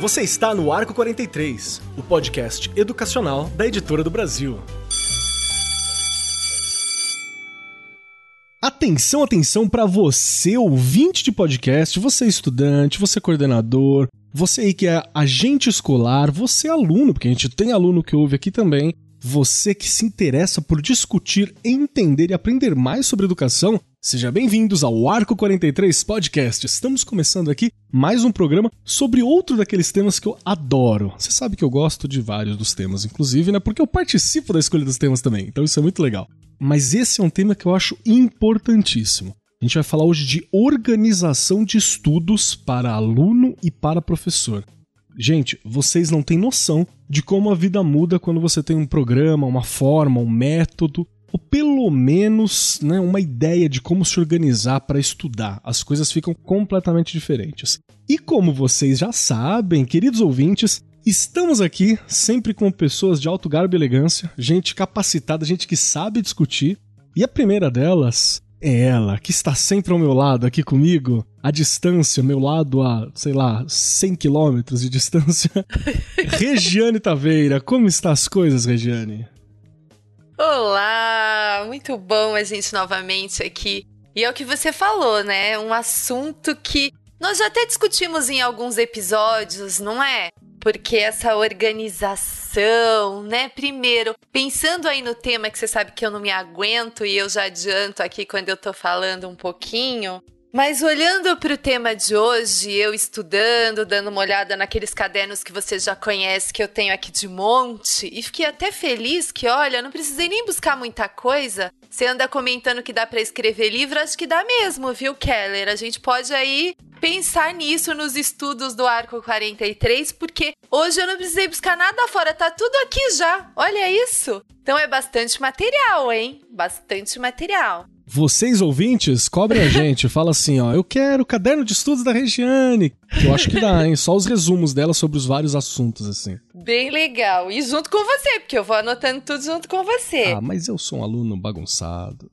Você está no Arco 43, o podcast educacional da Editora do Brasil. Atenção, atenção para você, ouvinte de podcast, você estudante, você coordenador, você aí que é agente escolar, você aluno, porque a gente tem aluno que ouve aqui também, você que se interessa por discutir, entender e aprender mais sobre educação, seja bem-vindos ao Arco 43 Podcast. Estamos começando aqui mais um programa sobre outro daqueles temas que eu adoro. Você sabe que eu gosto de vários dos temas, inclusive, né? Porque eu participo da escolha dos temas também, então isso é muito legal. Mas esse é um tema que eu acho importantíssimo. A gente vai falar hoje de organização de estudos para aluno e para professor. Gente, vocês não têm noção de como a vida muda quando você tem um programa, uma forma, um método, ou pelo menos né, uma ideia de como se organizar para estudar. As coisas ficam completamente diferentes. E como vocês já sabem, queridos ouvintes, estamos aqui sempre com pessoas de alto garbo e elegância, gente capacitada, gente que sabe discutir. E a primeira delas é ela, que está sempre ao meu lado aqui comigo, à distância, meu lado a, sei lá, 100 quilômetros de distância. Regiane Taveira, como está as coisas, Regiane? Olá, muito bom a gente novamente aqui. E é o que você falou, né? Um assunto que nós já até discutimos em alguns episódios, não é? Porque essa organização, né? Primeiro, pensando aí no tema que você sabe que eu não me aguento e eu já adianto aqui quando eu tô falando um pouquinho, mas olhando para o tema de hoje, eu estudando, dando uma olhada naqueles cadernos que você já conhece, que eu tenho aqui de monte, e fiquei até feliz que, olha, não precisei nem buscar muita coisa. Você anda comentando que dá para escrever livro, acho que dá mesmo, viu, Keller? A gente pode aí pensar nisso nos estudos do Arco 43, porque hoje eu não precisei buscar nada fora, tá tudo aqui já. Olha isso. Então é bastante material, hein? Bastante material. Vocês ouvintes, cobrem a gente, fala assim, ó, eu quero o caderno de estudos da Regiane. Eu acho que dá, hein? Só os resumos dela sobre os vários assuntos, assim. Bem legal. E junto com você, porque eu vou anotando tudo junto com você. Ah, mas eu sou um aluno bagunçado.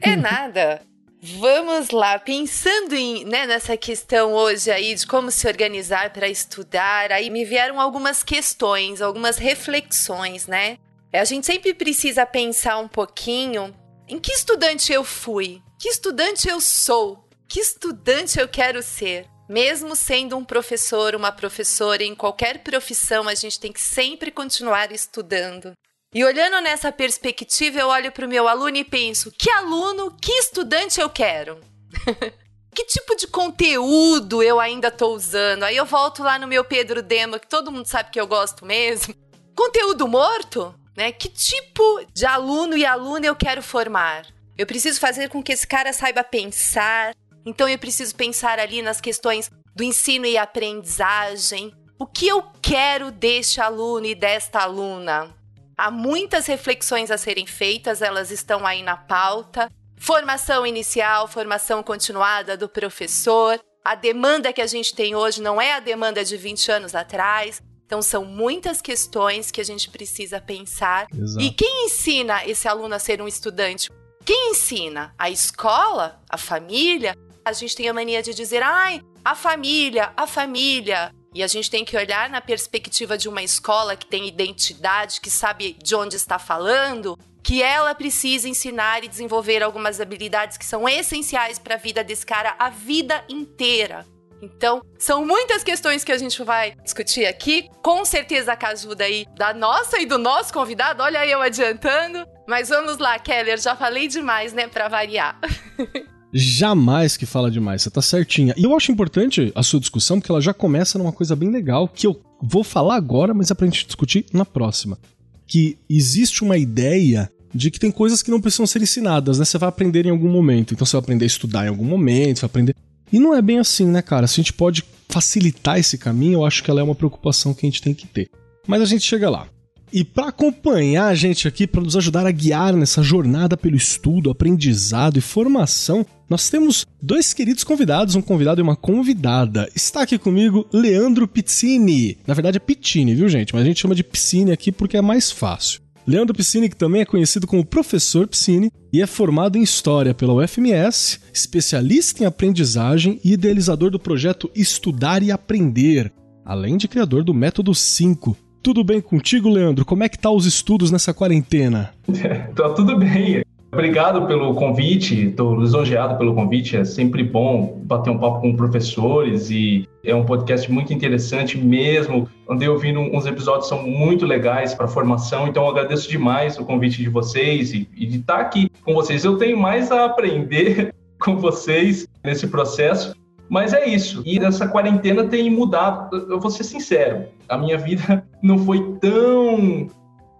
É nada. Vamos lá, pensando em, né, nessa questão hoje aí de como se organizar para estudar, aí me vieram algumas questões, algumas reflexões, né? A gente sempre precisa pensar um pouquinho em que estudante eu fui? Que estudante eu sou? Que estudante eu quero ser? Mesmo sendo um professor, uma professora, em qualquer profissão, a gente tem que sempre continuar estudando. E olhando nessa perspectiva, eu olho para o meu aluno e penso: que aluno, que estudante eu quero? que tipo de conteúdo eu ainda estou usando? Aí eu volto lá no meu Pedro Demo, que todo mundo sabe que eu gosto mesmo. Conteúdo morto? Né? Que tipo de aluno e aluna eu quero formar? Eu preciso fazer com que esse cara saiba pensar. Então eu preciso pensar ali nas questões do ensino e aprendizagem. O que eu quero deste aluno e desta aluna? Há muitas reflexões a serem feitas, elas estão aí na pauta. Formação inicial, formação continuada do professor. A demanda que a gente tem hoje não é a demanda de 20 anos atrás. Então, são muitas questões que a gente precisa pensar. Exato. E quem ensina esse aluno a ser um estudante? Quem ensina? A escola? A família? A gente tem a mania de dizer, ai, a família, a família. E a gente tem que olhar na perspectiva de uma escola que tem identidade, que sabe de onde está falando, que ela precisa ensinar e desenvolver algumas habilidades que são essenciais para a vida desse cara a vida inteira. Então, são muitas questões que a gente vai discutir aqui. Com certeza com a ajuda aí da nossa e do nosso convidado. Olha eu adiantando. Mas vamos lá, Keller. Já falei demais, né? Pra variar. Jamais que fala demais, você tá certinha. E eu acho importante a sua discussão, porque ela já começa numa coisa bem legal, que eu vou falar agora, mas é pra gente discutir na próxima. Que existe uma ideia de que tem coisas que não precisam ser ensinadas, né? Você vai aprender em algum momento. Então você vai aprender a estudar em algum momento, você vai aprender. E não é bem assim, né, cara? Se a gente pode facilitar esse caminho, eu acho que ela é uma preocupação que a gente tem que ter. Mas a gente chega lá. E para acompanhar a gente aqui, para nos ajudar a guiar nessa jornada pelo estudo, aprendizado e formação, nós temos dois queridos convidados, um convidado e uma convidada. Está aqui comigo Leandro Pizzini. Na verdade é Pittini, viu, gente? Mas a gente chama de Pizzini aqui porque é mais fácil. Leandro Piscine, que também é conhecido como Professor Piscine e é formado em História pela UFMS, especialista em aprendizagem e idealizador do projeto Estudar e Aprender, além de criador do Método 5. Tudo bem contigo, Leandro? Como é que tá os estudos nessa quarentena? tá tudo bem. Obrigado pelo convite, estou lisonjeado pelo convite. É sempre bom bater um papo com professores e é um podcast muito interessante mesmo. Andei ouvindo uns episódios são muito legais para formação, então agradeço demais o convite de vocês e, e de estar aqui com vocês. Eu tenho mais a aprender com vocês nesse processo, mas é isso. E essa quarentena tem mudado. Eu vou ser sincero, a minha vida não foi tão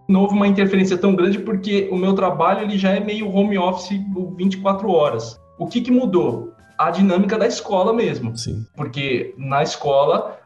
não houve uma interferência tão grande porque o meu trabalho ele já é meio home office 24 horas. O que, que mudou? A dinâmica da escola mesmo. Sim. Porque na escola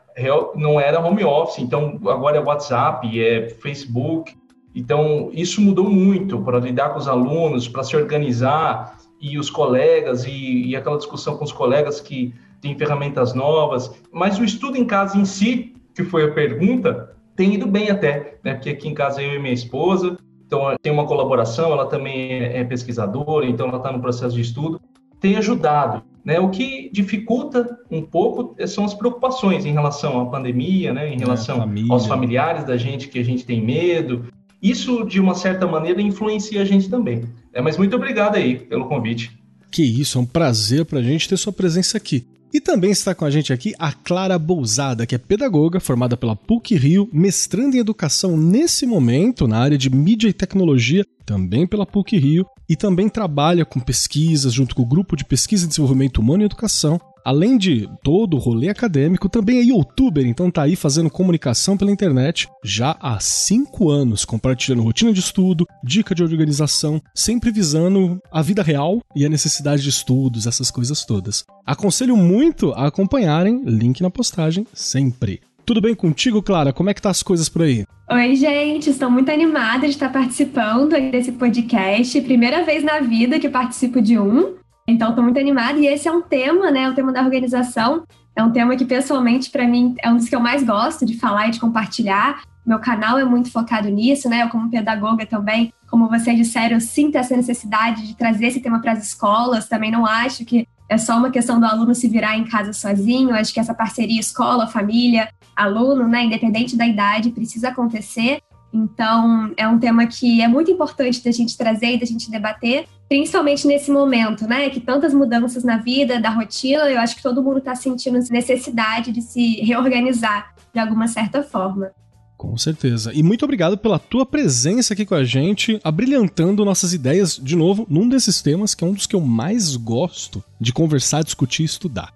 não era home office, então agora é WhatsApp, é Facebook. Então isso mudou muito para lidar com os alunos, para se organizar e os colegas e, e aquela discussão com os colegas que têm ferramentas novas. Mas o estudo em casa em si, que foi a pergunta, tem ido bem até, né? Porque aqui em casa eu e minha esposa, então tem uma colaboração, ela também é, é pesquisadora, então ela está no processo de estudo, tem ajudado. Né? O que dificulta um pouco são as preocupações em relação à pandemia, né? em é, relação é, aos familiares da gente que a gente tem medo. Isso, de uma certa maneira, influencia a gente também. É, mas muito obrigado aí pelo convite. Que isso, é um prazer para a gente ter sua presença aqui. E também está com a gente aqui a Clara Bousada, que é pedagoga formada pela PUC Rio, mestrando em educação nesse momento na área de mídia e tecnologia, também pela PUC Rio, e também trabalha com pesquisas junto com o grupo de pesquisa e desenvolvimento humano e educação Além de todo o rolê acadêmico, também é youtuber, então tá aí fazendo comunicação pela internet já há cinco anos, compartilhando rotina de estudo, dica de organização, sempre visando a vida real e a necessidade de estudos, essas coisas todas. Aconselho muito a acompanharem, link na postagem, sempre. Tudo bem contigo, Clara? Como é que tá as coisas por aí? Oi, gente, estou muito animada de estar participando desse podcast. Primeira vez na vida que participo de um. Então, estou muito animada e esse é um tema, né? O tema da organização. É um tema que, pessoalmente, para mim, é um dos que eu mais gosto de falar e de compartilhar. Meu canal é muito focado nisso, né? Eu, como pedagoga também, como vocês disseram, eu sinto essa necessidade de trazer esse tema para as escolas. Também não acho que é só uma questão do aluno se virar em casa sozinho. Acho que essa parceria escola, família, aluno, né, independente da idade, precisa acontecer. Então, é um tema que é muito importante da gente trazer e da gente debater, principalmente nesse momento, né? Que tantas mudanças na vida, da rotina, eu acho que todo mundo está sentindo necessidade de se reorganizar de alguma certa forma. Com certeza. E muito obrigado pela tua presença aqui com a gente, abrilhantando nossas ideias, de novo, num desses temas que é um dos que eu mais gosto de conversar, discutir e estudar.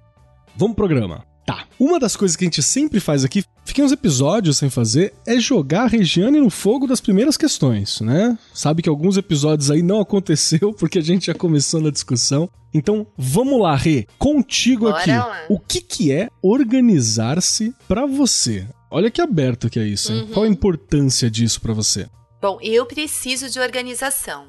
Vamos pro programa. Tá. Uma das coisas que a gente sempre faz aqui, fiquei uns episódios sem fazer, é jogar a Regiane no fogo das primeiras questões, né? Sabe que alguns episódios aí não aconteceu porque a gente já começou na discussão. Então, vamos lá, Rê, contigo Bora aqui. Lá. O que que é organizar-se para você? Olha que aberto que é isso, hein? Uhum. Qual a importância disso para você? Bom, eu preciso de organização.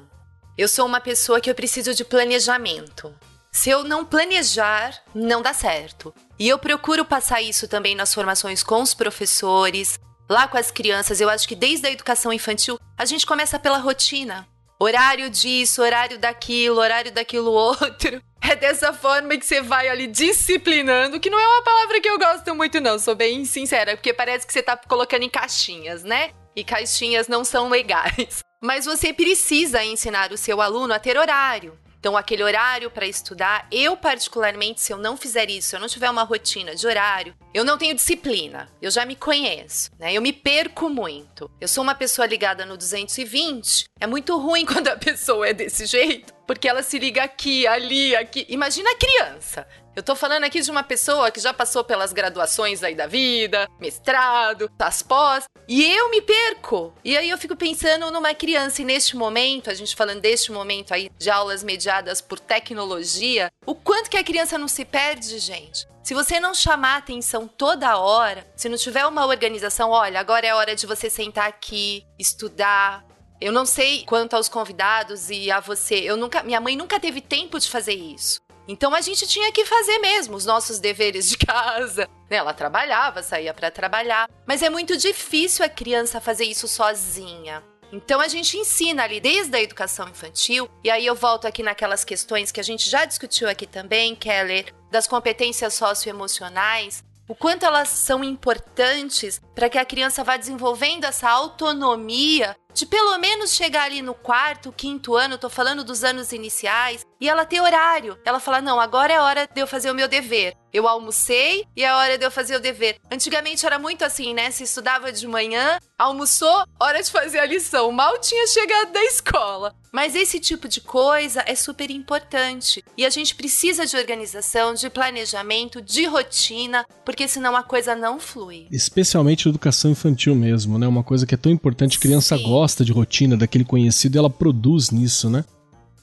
Eu sou uma pessoa que eu preciso de planejamento. Se eu não planejar, não dá certo. E eu procuro passar isso também nas formações com os professores, lá com as crianças. Eu acho que desde a educação infantil, a gente começa pela rotina. Horário disso, horário daquilo, horário daquilo outro. É dessa forma que você vai ali disciplinando, que não é uma palavra que eu gosto muito, não, sou bem sincera, porque parece que você tá colocando em caixinhas, né? E caixinhas não são legais. Mas você precisa ensinar o seu aluno a ter horário. Então, aquele horário para estudar, eu particularmente, se eu não fizer isso, se eu não tiver uma rotina de horário, eu não tenho disciplina. Eu já me conheço, né? Eu me perco muito. Eu sou uma pessoa ligada no 220. É muito ruim quando a pessoa é desse jeito, porque ela se liga aqui, ali, aqui. Imagina a criança. Eu tô falando aqui de uma pessoa que já passou pelas graduações aí da vida, mestrado, as pós, e eu me perco. E aí eu fico pensando numa criança, e neste momento, a gente falando deste momento aí de aulas mediadas por tecnologia, o quanto que a criança não se perde, gente. Se você não chamar atenção toda hora, se não tiver uma organização, olha, agora é hora de você sentar aqui, estudar. Eu não sei quanto aos convidados e a você, eu nunca, minha mãe nunca teve tempo de fazer isso. Então a gente tinha que fazer mesmo os nossos deveres de casa. Né? Ela trabalhava, saía para trabalhar, mas é muito difícil a criança fazer isso sozinha. Então a gente ensina ali desde a educação infantil, e aí eu volto aqui naquelas questões que a gente já discutiu aqui também, Keller, das competências socioemocionais, o quanto elas são importantes para que a criança vá desenvolvendo essa autonomia de pelo menos chegar ali no quarto, quinto ano, tô falando dos anos iniciais, e ela ter horário. Ela fala: "Não, agora é hora de eu fazer o meu dever. Eu almocei e é hora de eu fazer o dever". Antigamente era muito assim, né? Se estudava de manhã, almoçou, hora de fazer a lição. Mal tinha chegado da escola. Mas esse tipo de coisa é super importante. E a gente precisa de organização, de planejamento, de rotina, porque senão a coisa não flui. Especialmente educação infantil mesmo, né? Uma coisa que é tão importante, a criança Sim. gosta de rotina, daquele conhecido, e ela produz nisso, né?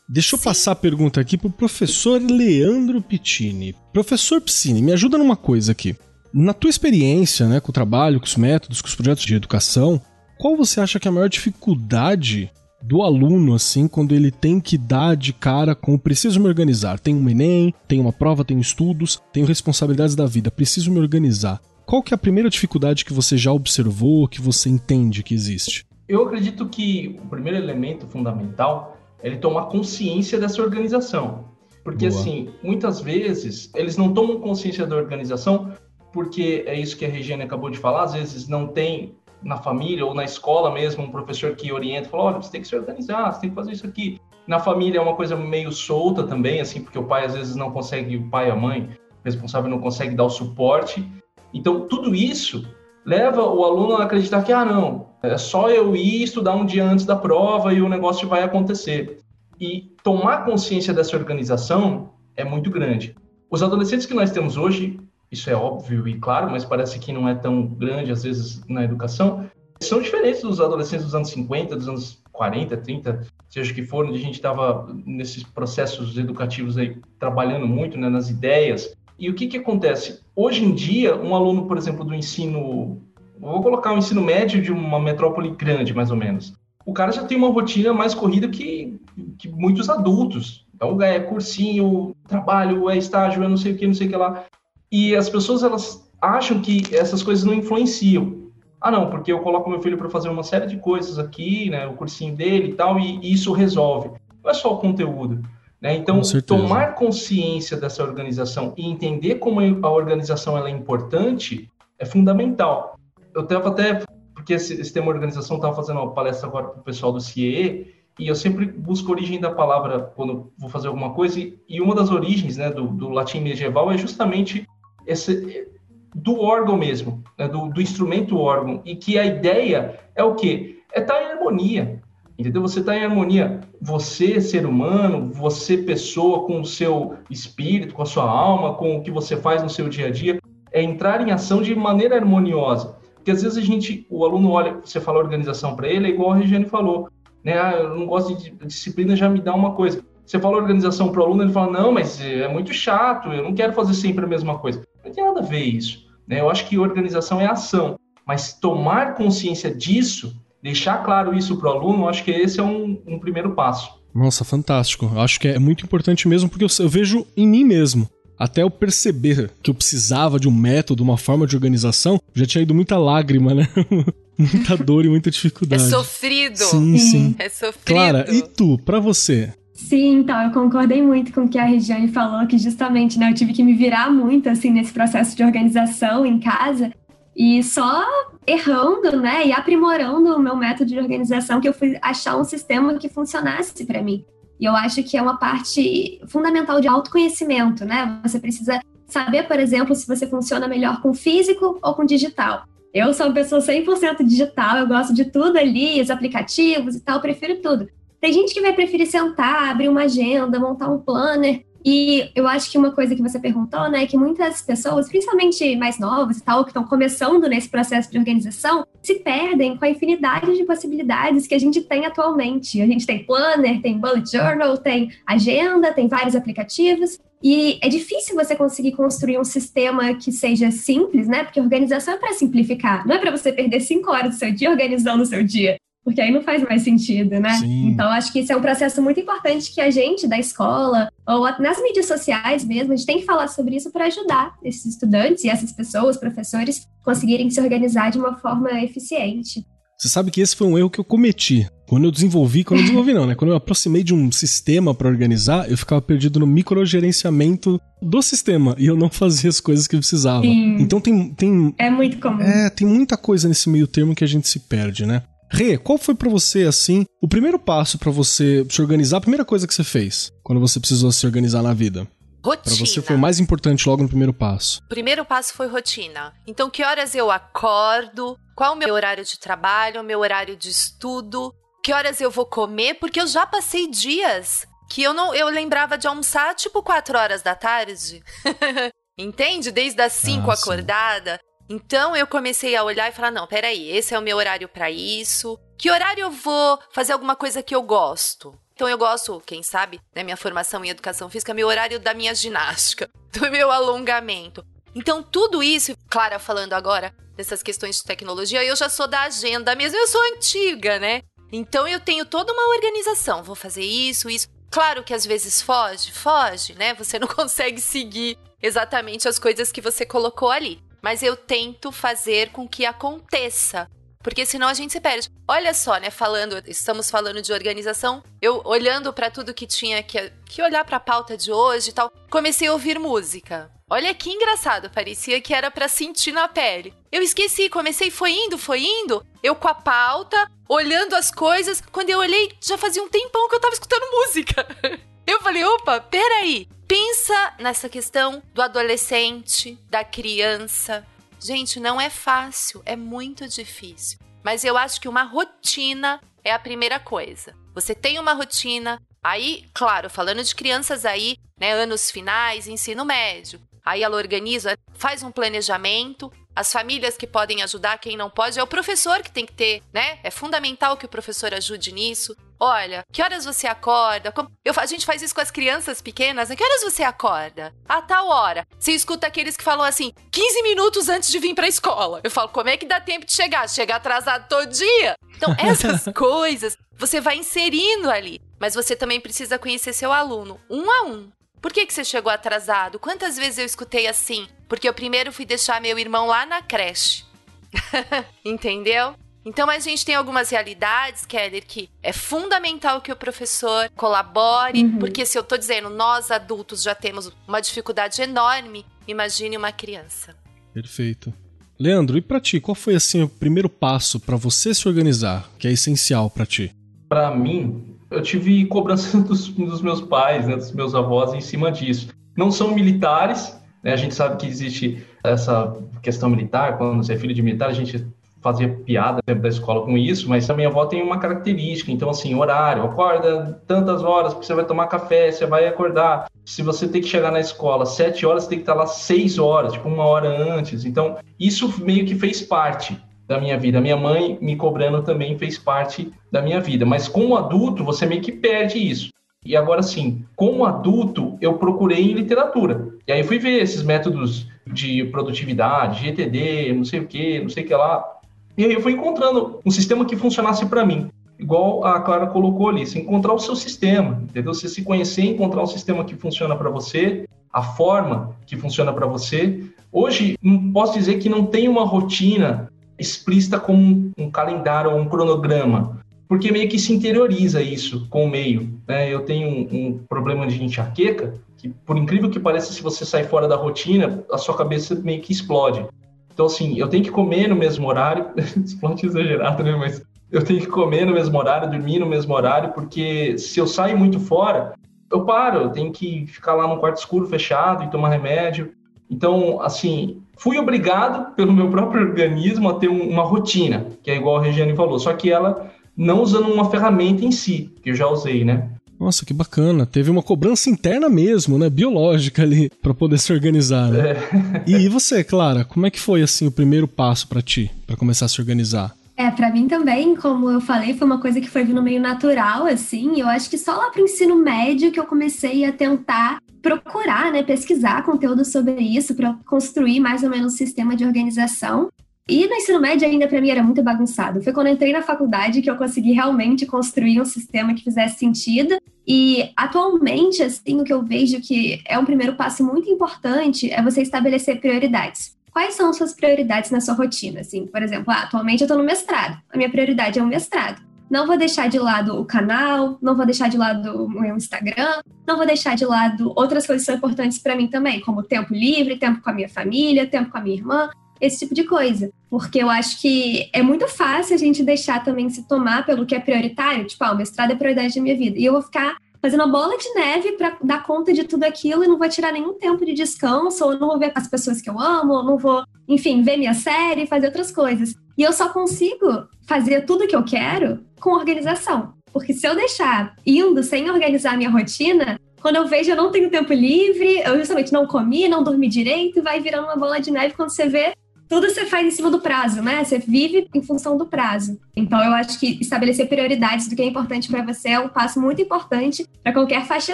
Deixa eu Sim. passar a pergunta aqui pro professor Leandro Pittini. Professor Piscine, me ajuda numa coisa aqui. Na tua experiência, né, com o trabalho, com os métodos, com os projetos de educação, qual você acha que é a maior dificuldade do aluno, assim, quando ele tem que dar de cara com preciso me organizar. Tem um Enem, tem uma prova, tenho estudos, tenho responsabilidades da vida, preciso me organizar. Qual que é a primeira dificuldade que você já observou, que você entende que existe? Eu acredito que o primeiro elemento fundamental é ele tomar consciência dessa organização. Porque, Boa. assim, muitas vezes eles não tomam consciência da organização porque é isso que a Regiane acabou de falar, às vezes não tem na família ou na escola mesmo, um professor que orienta, fala, olha, você tem que se organizar, você tem que fazer isso aqui. Na família é uma coisa meio solta também, assim, porque o pai às vezes não consegue, o pai e a mãe responsável não consegue dar o suporte. Então, tudo isso leva o aluno a acreditar que, ah, não, é só eu ir estudar um dia antes da prova e o negócio vai acontecer. E tomar consciência dessa organização é muito grande. Os adolescentes que nós temos hoje, isso é óbvio e claro, mas parece que não é tão grande às vezes na educação, são diferentes dos adolescentes dos anos 50, dos anos 40, 30, seja que for, onde a gente estava nesses processos educativos aí trabalhando muito né, nas ideias. E o que, que acontece? Hoje em dia, um aluno, por exemplo, do ensino, vou colocar o ensino médio de uma metrópole grande, mais ou menos. O cara já tem uma rotina mais corrida que, que muitos adultos. Então, é cursinho, trabalho, é estágio, é não sei o que, não sei o que lá. E as pessoas elas acham que essas coisas não influenciam. Ah, não, porque eu coloco meu filho para fazer uma série de coisas aqui, né, o cursinho dele e tal, e, e isso resolve. Não é só o conteúdo. Né? Então, tomar consciência dessa organização e entender como a organização ela é importante é fundamental. Eu estava até, porque esse, esse tema organização, estava fazendo uma palestra agora para o pessoal do CIE, e eu sempre busco a origem da palavra quando vou fazer alguma coisa, e, e uma das origens né, do, do latim medieval é justamente esse, do órgão mesmo, né, do, do, instrumento órgão, e que a ideia é o quê? É estar tá em harmonia, entendeu? Você está em harmonia, você, ser humano, você, pessoa, com o seu espírito, com a sua alma, com o que você faz no seu dia a dia, é entrar em ação de maneira harmoniosa. Porque às vezes a gente, o aluno olha, você fala organização para ele, é igual a Regiane falou, né? Ah, eu não gosto de disciplina, já me dá uma coisa. Você fala organização para o aluno, ele fala, não, mas é muito chato, eu não quero fazer sempre a mesma coisa. Não tem nada a ver isso. Né? Eu acho que organização é ação, mas tomar consciência disso, deixar claro isso para o aluno, eu acho que esse é um, um primeiro passo. Nossa, fantástico. Eu acho que é muito importante mesmo, porque eu, eu vejo em mim mesmo até eu perceber que eu precisava de um método, uma forma de organização, já tinha ido muita lágrima, né? muita dor e muita dificuldade. É sofrido. Sim, sim. É sofrido. Clara, e tu, para você? Sim, então, eu concordei muito com o que a Regiane falou, que justamente, né, eu tive que me virar muito, assim, nesse processo de organização em casa, e só errando, né, e aprimorando o meu método de organização que eu fui achar um sistema que funcionasse para mim. E eu acho que é uma parte fundamental de autoconhecimento, né? Você precisa saber, por exemplo, se você funciona melhor com físico ou com digital. Eu sou uma pessoa 100% digital, eu gosto de tudo ali, os aplicativos e tal, prefiro tudo. Tem gente que vai preferir sentar, abrir uma agenda, montar um planner. E eu acho que uma coisa que você perguntou, né, é que muitas pessoas, principalmente mais novas e tal, que estão começando nesse processo de organização, se perdem com a infinidade de possibilidades que a gente tem atualmente. A gente tem planner, tem bullet journal, tem agenda, tem vários aplicativos. E é difícil você conseguir construir um sistema que seja simples, né? Porque organização é para simplificar, não é para você perder cinco horas do seu dia organizando o seu dia porque aí não faz mais sentido, né? Sim. Então, acho que isso é um processo muito importante que a gente da escola, ou nas mídias sociais mesmo, a gente tem que falar sobre isso para ajudar esses estudantes e essas pessoas, professores, conseguirem se organizar de uma forma eficiente. Você sabe que esse foi um erro que eu cometi. Quando eu desenvolvi, quando eu desenvolvi não, né? Quando eu aproximei de um sistema para organizar, eu ficava perdido no microgerenciamento do sistema e eu não fazia as coisas que eu precisava. Sim. Então tem, tem. É muito comum. É, tem muita coisa nesse meio termo que a gente se perde, né? Rê, qual foi para você, assim, o primeiro passo para você se organizar, a primeira coisa que você fez quando você precisou se organizar na vida? Rotina. Pra você foi o mais importante logo no primeiro passo. O primeiro passo foi rotina. Então, que horas eu acordo? Qual o meu horário de trabalho? O meu horário de estudo? Que horas eu vou comer? Porque eu já passei dias que eu não eu lembrava de almoçar tipo 4 horas da tarde. Entende? Desde as 5 ah, acordada. Então eu comecei a olhar e falar: não, peraí, esse é o meu horário para isso. Que horário eu vou fazer alguma coisa que eu gosto? Então eu gosto, quem sabe, né, minha formação em educação física, meu horário da minha ginástica, do meu alongamento. Então tudo isso, Clara falando agora dessas questões de tecnologia, eu já sou da agenda mesmo, eu sou antiga, né? Então eu tenho toda uma organização, vou fazer isso, isso. Claro que às vezes foge, foge, né? Você não consegue seguir exatamente as coisas que você colocou ali. Mas eu tento fazer com que aconteça. Porque senão a gente se perde. Olha só, né? Falando, estamos falando de organização. Eu olhando para tudo que tinha que, que olhar para a pauta de hoje e tal, comecei a ouvir música. Olha que engraçado, parecia que era para sentir na pele. Eu esqueci, comecei, foi indo, foi indo. Eu com a pauta, olhando as coisas. Quando eu olhei, já fazia um tempão que eu tava escutando música. Eu falei, opa, peraí. Pensa nessa questão do adolescente, da criança, Gente, não é fácil, é muito difícil. Mas eu acho que uma rotina é a primeira coisa. Você tem uma rotina, aí, claro, falando de crianças aí, né, anos finais, ensino médio. Aí ela organiza, faz um planejamento, as famílias que podem ajudar, quem não pode, é o professor que tem que ter, né? É fundamental que o professor ajude nisso. Olha, que horas você acorda? Eu, a gente faz isso com as crianças pequenas, né? Que horas você acorda? A tal hora. Você escuta aqueles que falam assim, 15 minutos antes de vir pra escola. Eu falo, como é que dá tempo de chegar? Chegar atrasado todo dia? Então, essas coisas você vai inserindo ali. Mas você também precisa conhecer seu aluno, um a um. Por que, que você chegou atrasado? Quantas vezes eu escutei assim? Porque eu primeiro fui deixar meu irmão lá na creche. Entendeu? Então a gente tem algumas realidades, Keller, que é fundamental que o professor colabore, uhum. porque se eu tô dizendo nós adultos já temos uma dificuldade enorme, imagine uma criança. Perfeito. Leandro, e para ti, qual foi assim o primeiro passo para você se organizar, que é essencial para ti? Para mim, eu tive cobrança dos, dos meus pais, né, dos meus avós em cima disso. Não são militares, né, a gente sabe que existe essa questão militar, quando você é filho de militar, a gente fazia piada da escola com isso, mas a minha avó tem uma característica, então assim, horário, acorda tantas horas, porque você vai tomar café, você vai acordar. Se você tem que chegar na escola sete horas, você tem que estar lá seis horas, tipo uma hora antes. Então, isso meio que fez parte da minha vida. Minha mãe me cobrando também fez parte da minha vida. Mas como adulto, você meio que perde isso. E agora sim, como adulto, eu procurei em literatura. E aí fui ver esses métodos de produtividade, GTD, não sei o que, não sei o que lá. E aí eu fui encontrando um sistema que funcionasse para mim. Igual a Clara colocou ali, se encontrar o seu sistema, entendeu? Você se conhecer, encontrar um sistema que funciona para você, a forma que funciona para você. Hoje, não posso dizer que não tem uma rotina explícita como um calendário ou um cronograma, porque meio que se interioriza isso com o meio. Né? Eu tenho um, um problema de enxaqueca, que por incrível que pareça, se você sai fora da rotina, a sua cabeça meio que explode. Então, assim, eu tenho que comer no mesmo horário, explode exagerado, né? Mas eu tenho que comer no mesmo horário, dormir no mesmo horário, porque se eu saio muito fora, eu paro, eu tenho que ficar lá num quarto escuro, fechado, e tomar remédio. Então, assim, fui obrigado pelo meu próprio organismo a ter uma rotina, que é igual a Regiane falou, só que ela não usando uma ferramenta em si, que eu já usei, né? Nossa, que bacana. Teve uma cobrança interna mesmo, né? Biológica ali, para poder se organizar, né? É. E, você, Clara, como é que foi, assim, o primeiro passo para ti, para começar a se organizar? É, para mim também, como eu falei, foi uma coisa que foi vindo meio natural, assim. Eu acho que só lá pro ensino médio que eu comecei a tentar procurar, né, pesquisar conteúdo sobre isso para construir mais ou menos um sistema de organização. E no ensino médio ainda para mim era muito bagunçado. Foi quando eu entrei na faculdade que eu consegui realmente construir um sistema que fizesse sentido. E atualmente, assim, o que eu vejo que é um primeiro passo muito importante é você estabelecer prioridades. quais são as suas prioridades na sua rotina? Assim, por exemplo, ah, atualmente eu estou no mestrado. A minha prioridade é o mestrado. Não vou deixar de lado o canal, não vou deixar de lado o meu Instagram, não vou deixar de lado outras coisas que são importantes para mim também, como tempo livre, tempo com a minha família, tempo com a minha irmã, esse tipo de coisa. Porque eu acho que é muito fácil a gente deixar também se tomar pelo que é prioritário, tipo, ah, o mestrado é prioridade da minha vida. E eu vou ficar fazendo uma bola de neve para dar conta de tudo aquilo e não vou tirar nenhum tempo de descanso, ou não vou ver as pessoas que eu amo, ou não vou, enfim, ver minha série, fazer outras coisas. E eu só consigo fazer tudo que eu quero com organização. Porque se eu deixar indo sem organizar minha rotina, quando eu vejo eu não tenho tempo livre, eu justamente não comi, não dormi direito, vai virando uma bola de neve quando você vê tudo você faz em cima do prazo, né? Você vive em função do prazo. Então, eu acho que estabelecer prioridades do que é importante para você é um passo muito importante para qualquer faixa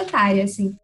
etária, assim.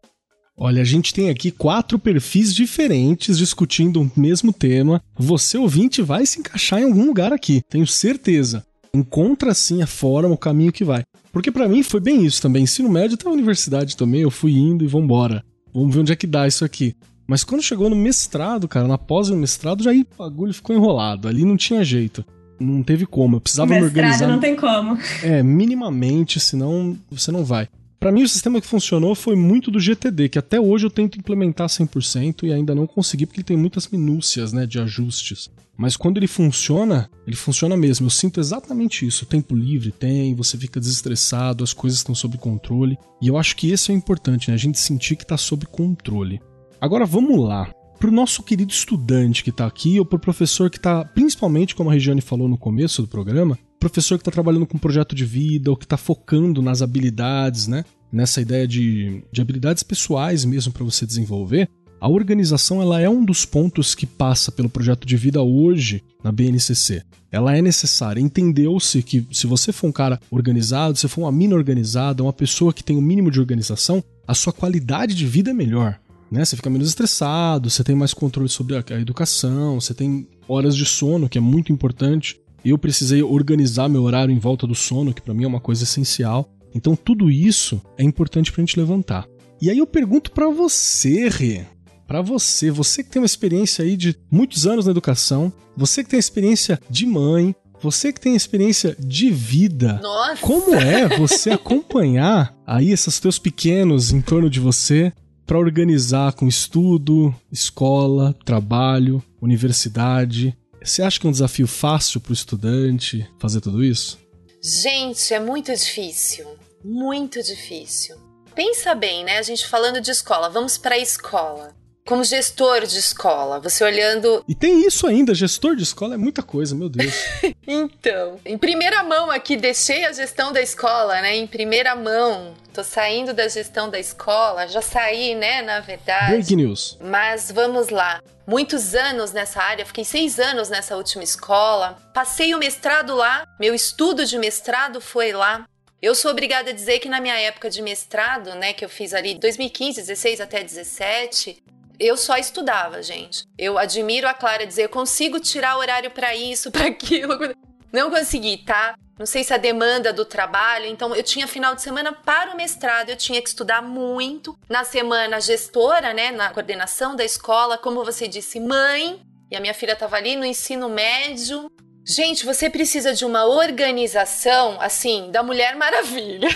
Olha, a gente tem aqui quatro perfis diferentes discutindo o mesmo tema. Você, ouvinte, vai se encaixar em algum lugar aqui, tenho certeza. Encontra sim a forma, o caminho que vai. Porque para mim foi bem isso também. Ensino médio até a universidade também, eu fui indo e vambora. Vamos ver onde é que dá isso aqui. Mas quando chegou no mestrado, cara, na pós do mestrado, já aí o bagulho ficou enrolado. Ali não tinha jeito. Não teve como. Eu precisava mestrado me organizar. não tem como. É, minimamente, senão você não vai. Para mim, o sistema que funcionou foi muito do GTD, que até hoje eu tento implementar 100% e ainda não consegui, porque ele tem muitas minúcias né, de ajustes. Mas quando ele funciona, ele funciona mesmo. Eu sinto exatamente isso. O tempo livre tem, você fica desestressado, as coisas estão sob controle. E eu acho que isso é importante, né? A gente sentir que está sob controle. Agora vamos lá. Para o nosso querido estudante que está aqui, ou para o professor que está, principalmente como a Regiane falou no começo do programa, professor que está trabalhando com projeto de vida, ou que está focando nas habilidades, né? Nessa ideia de, de habilidades pessoais mesmo para você desenvolver, a organização ela é um dos pontos que passa pelo projeto de vida hoje na BNCC. Ela é necessária. Entendeu-se que se você for um cara organizado, se for uma mina organizada, uma pessoa que tem o um mínimo de organização, a sua qualidade de vida é melhor né? Você fica menos estressado, você tem mais controle sobre a, educação, você tem horas de sono, que é muito importante. Eu precisei organizar meu horário em volta do sono, que para mim é uma coisa essencial. Então tudo isso é importante pra gente levantar. E aí eu pergunto para você, Rê, para você, você que tem uma experiência aí de muitos anos na educação, você que tem experiência de mãe, você que tem experiência de vida, Nossa. como é você acompanhar aí esses teus pequenos em torno de você para organizar com estudo, escola, trabalho, universidade. Você acha que é um desafio fácil para o estudante fazer tudo isso? Gente, é muito difícil. Muito difícil. Pensa bem, né? A gente falando de escola, vamos para a escola como gestor de escola, você olhando. E tem isso ainda, gestor de escola é muita coisa, meu Deus. então, em primeira mão aqui, deixei a gestão da escola, né? Em primeira mão. Tô saindo da gestão da escola, já saí, né, na verdade. Break news. Mas vamos lá. Muitos anos nessa área, fiquei seis anos nessa última escola. Passei o mestrado lá, meu estudo de mestrado foi lá. Eu sou obrigada a dizer que na minha época de mestrado, né, que eu fiz ali 2015, 16 até 17, eu só estudava, gente. Eu admiro a Clara dizer, eu consigo tirar horário para isso, para aquilo. Não consegui, tá? Não sei se a demanda do trabalho, então eu tinha final de semana para o mestrado, eu tinha que estudar muito. Na semana, gestora, né, na coordenação da escola, como você disse, mãe, e a minha filha estava ali no ensino médio. Gente, você precisa de uma organização, assim, da Mulher Maravilha.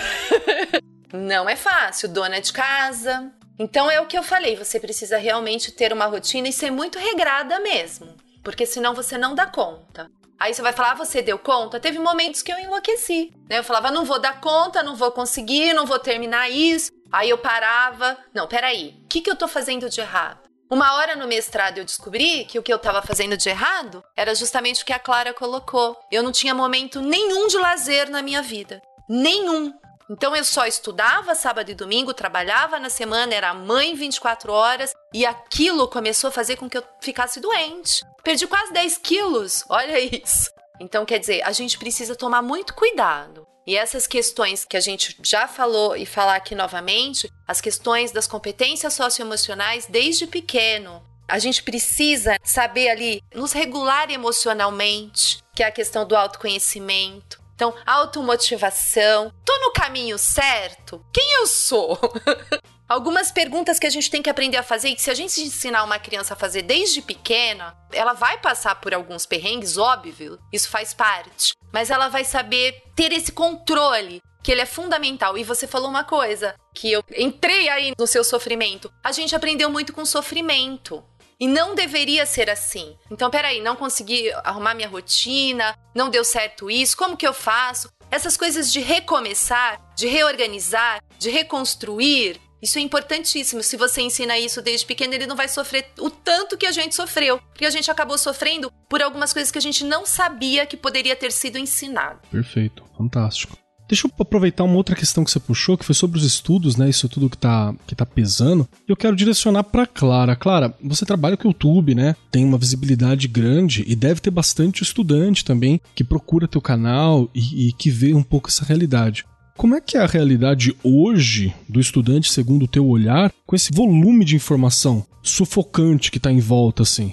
Não é fácil, dona de casa, então é o que eu falei, você precisa realmente ter uma rotina e ser muito regrada mesmo, porque senão você não dá conta. Aí você vai falar, ah, você deu conta? Teve momentos que eu enlouqueci, né? Eu falava, não vou dar conta, não vou conseguir, não vou terminar isso. Aí eu parava, não, peraí, o que, que eu tô fazendo de errado? Uma hora no mestrado eu descobri que o que eu estava fazendo de errado era justamente o que a Clara colocou. Eu não tinha momento nenhum de lazer na minha vida. Nenhum. Então eu só estudava sábado e domingo, trabalhava na semana, era mãe 24 horas e aquilo começou a fazer com que eu ficasse doente. Perdi quase 10 quilos, olha isso. Então quer dizer, a gente precisa tomar muito cuidado. E essas questões que a gente já falou e falar aqui novamente, as questões das competências socioemocionais desde pequeno. A gente precisa saber ali nos regular emocionalmente, que é a questão do autoconhecimento. Então, automotivação. Tô no caminho certo? Quem eu sou? algumas perguntas que a gente tem que aprender a fazer e que se a gente ensinar uma criança a fazer desde pequena, ela vai passar por alguns perrengues, óbvio, isso faz parte, mas ela vai saber ter esse controle que ele é fundamental. E você falou uma coisa, que eu entrei aí no seu sofrimento. A gente aprendeu muito com sofrimento. E não deveria ser assim. Então, peraí, não consegui arrumar minha rotina, não deu certo isso, como que eu faço? Essas coisas de recomeçar, de reorganizar, de reconstruir, isso é importantíssimo. Se você ensina isso desde pequeno, ele não vai sofrer o tanto que a gente sofreu. Porque a gente acabou sofrendo por algumas coisas que a gente não sabia que poderia ter sido ensinado. Perfeito, fantástico. Deixa eu aproveitar uma outra questão que você puxou, que foi sobre os estudos, né? Isso tudo que tá, que tá pesando. Eu quero direcionar para Clara. Clara, você trabalha com o YouTube, né? Tem uma visibilidade grande e deve ter bastante estudante também que procura teu canal e, e que vê um pouco essa realidade. Como é que é a realidade hoje do estudante, segundo o teu olhar, com esse volume de informação sufocante que está em volta, assim?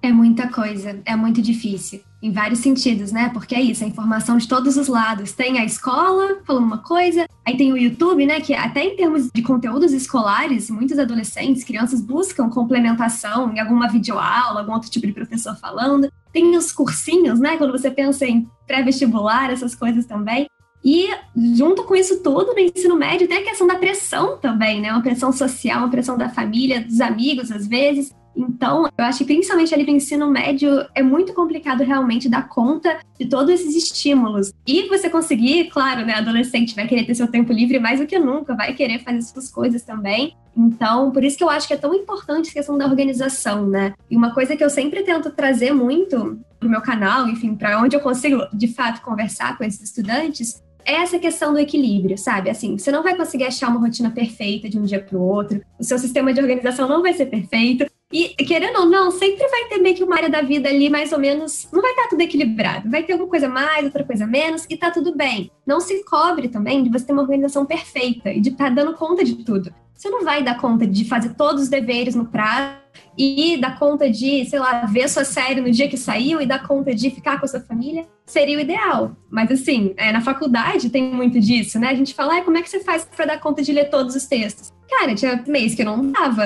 É muita coisa, é muito difícil, em vários sentidos, né? Porque é isso, a informação de todos os lados. Tem a escola falando uma coisa, aí tem o YouTube, né? Que até em termos de conteúdos escolares, muitos adolescentes, crianças buscam complementação em alguma videoaula, algum outro tipo de professor falando. Tem os cursinhos, né? Quando você pensa em pré-vestibular, essas coisas também. E junto com isso tudo, no ensino médio, tem a questão da pressão também, né? Uma pressão social, uma pressão da família, dos amigos, às vezes. Então, eu acho que principalmente ali no ensino médio é muito complicado realmente dar conta de todos esses estímulos. E você conseguir, claro, né, adolescente vai querer ter seu tempo livre mais do que nunca, vai querer fazer suas coisas também. Então, por isso que eu acho que é tão importante a questão da organização, né? E uma coisa que eu sempre tento trazer muito pro meu canal, enfim, para onde eu consigo de fato conversar com esses estudantes, é essa questão do equilíbrio, sabe? Assim, você não vai conseguir achar uma rotina perfeita de um dia para o outro, o seu sistema de organização não vai ser perfeito. E, querendo ou não, sempre vai ter meio que uma área da vida ali, mais ou menos, não vai estar tudo equilibrado. Vai ter uma coisa mais, outra coisa menos, e tá tudo bem. Não se cobre também de você ter uma organização perfeita e de estar tá dando conta de tudo. Você não vai dar conta de fazer todos os deveres no prazo e dar conta de, sei lá, ver sua série no dia que saiu e dar conta de ficar com a sua família, seria o ideal. Mas assim, é, na faculdade tem muito disso, né? A gente fala, ah, como é que você faz para dar conta de ler todos os textos? Cara, tinha mês que eu não dava.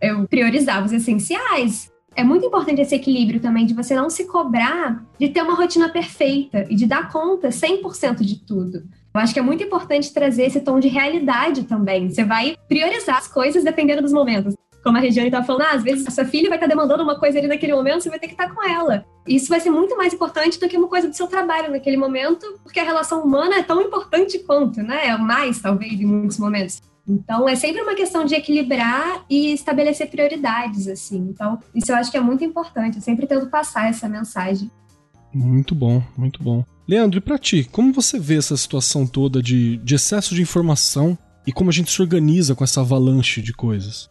Eu priorizava os essenciais. É muito importante esse equilíbrio também de você não se cobrar de ter uma rotina perfeita e de dar conta 100% de tudo. Eu acho que é muito importante trazer esse tom de realidade também. Você vai priorizar as coisas dependendo dos momentos como a Regiane estava falando, ah, às vezes a sua filha vai estar tá demandando uma coisa ali naquele momento, você vai ter que estar tá com ela. Isso vai ser muito mais importante do que uma coisa do seu trabalho naquele momento, porque a relação humana é tão importante quanto, né? É mais, talvez, em muitos momentos. Então, é sempre uma questão de equilibrar e estabelecer prioridades, assim. Então, isso eu acho que é muito importante. Eu sempre tento passar essa mensagem. Muito bom, muito bom. Leandro, e para ti, como você vê essa situação toda de, de excesso de informação e como a gente se organiza com essa avalanche de coisas?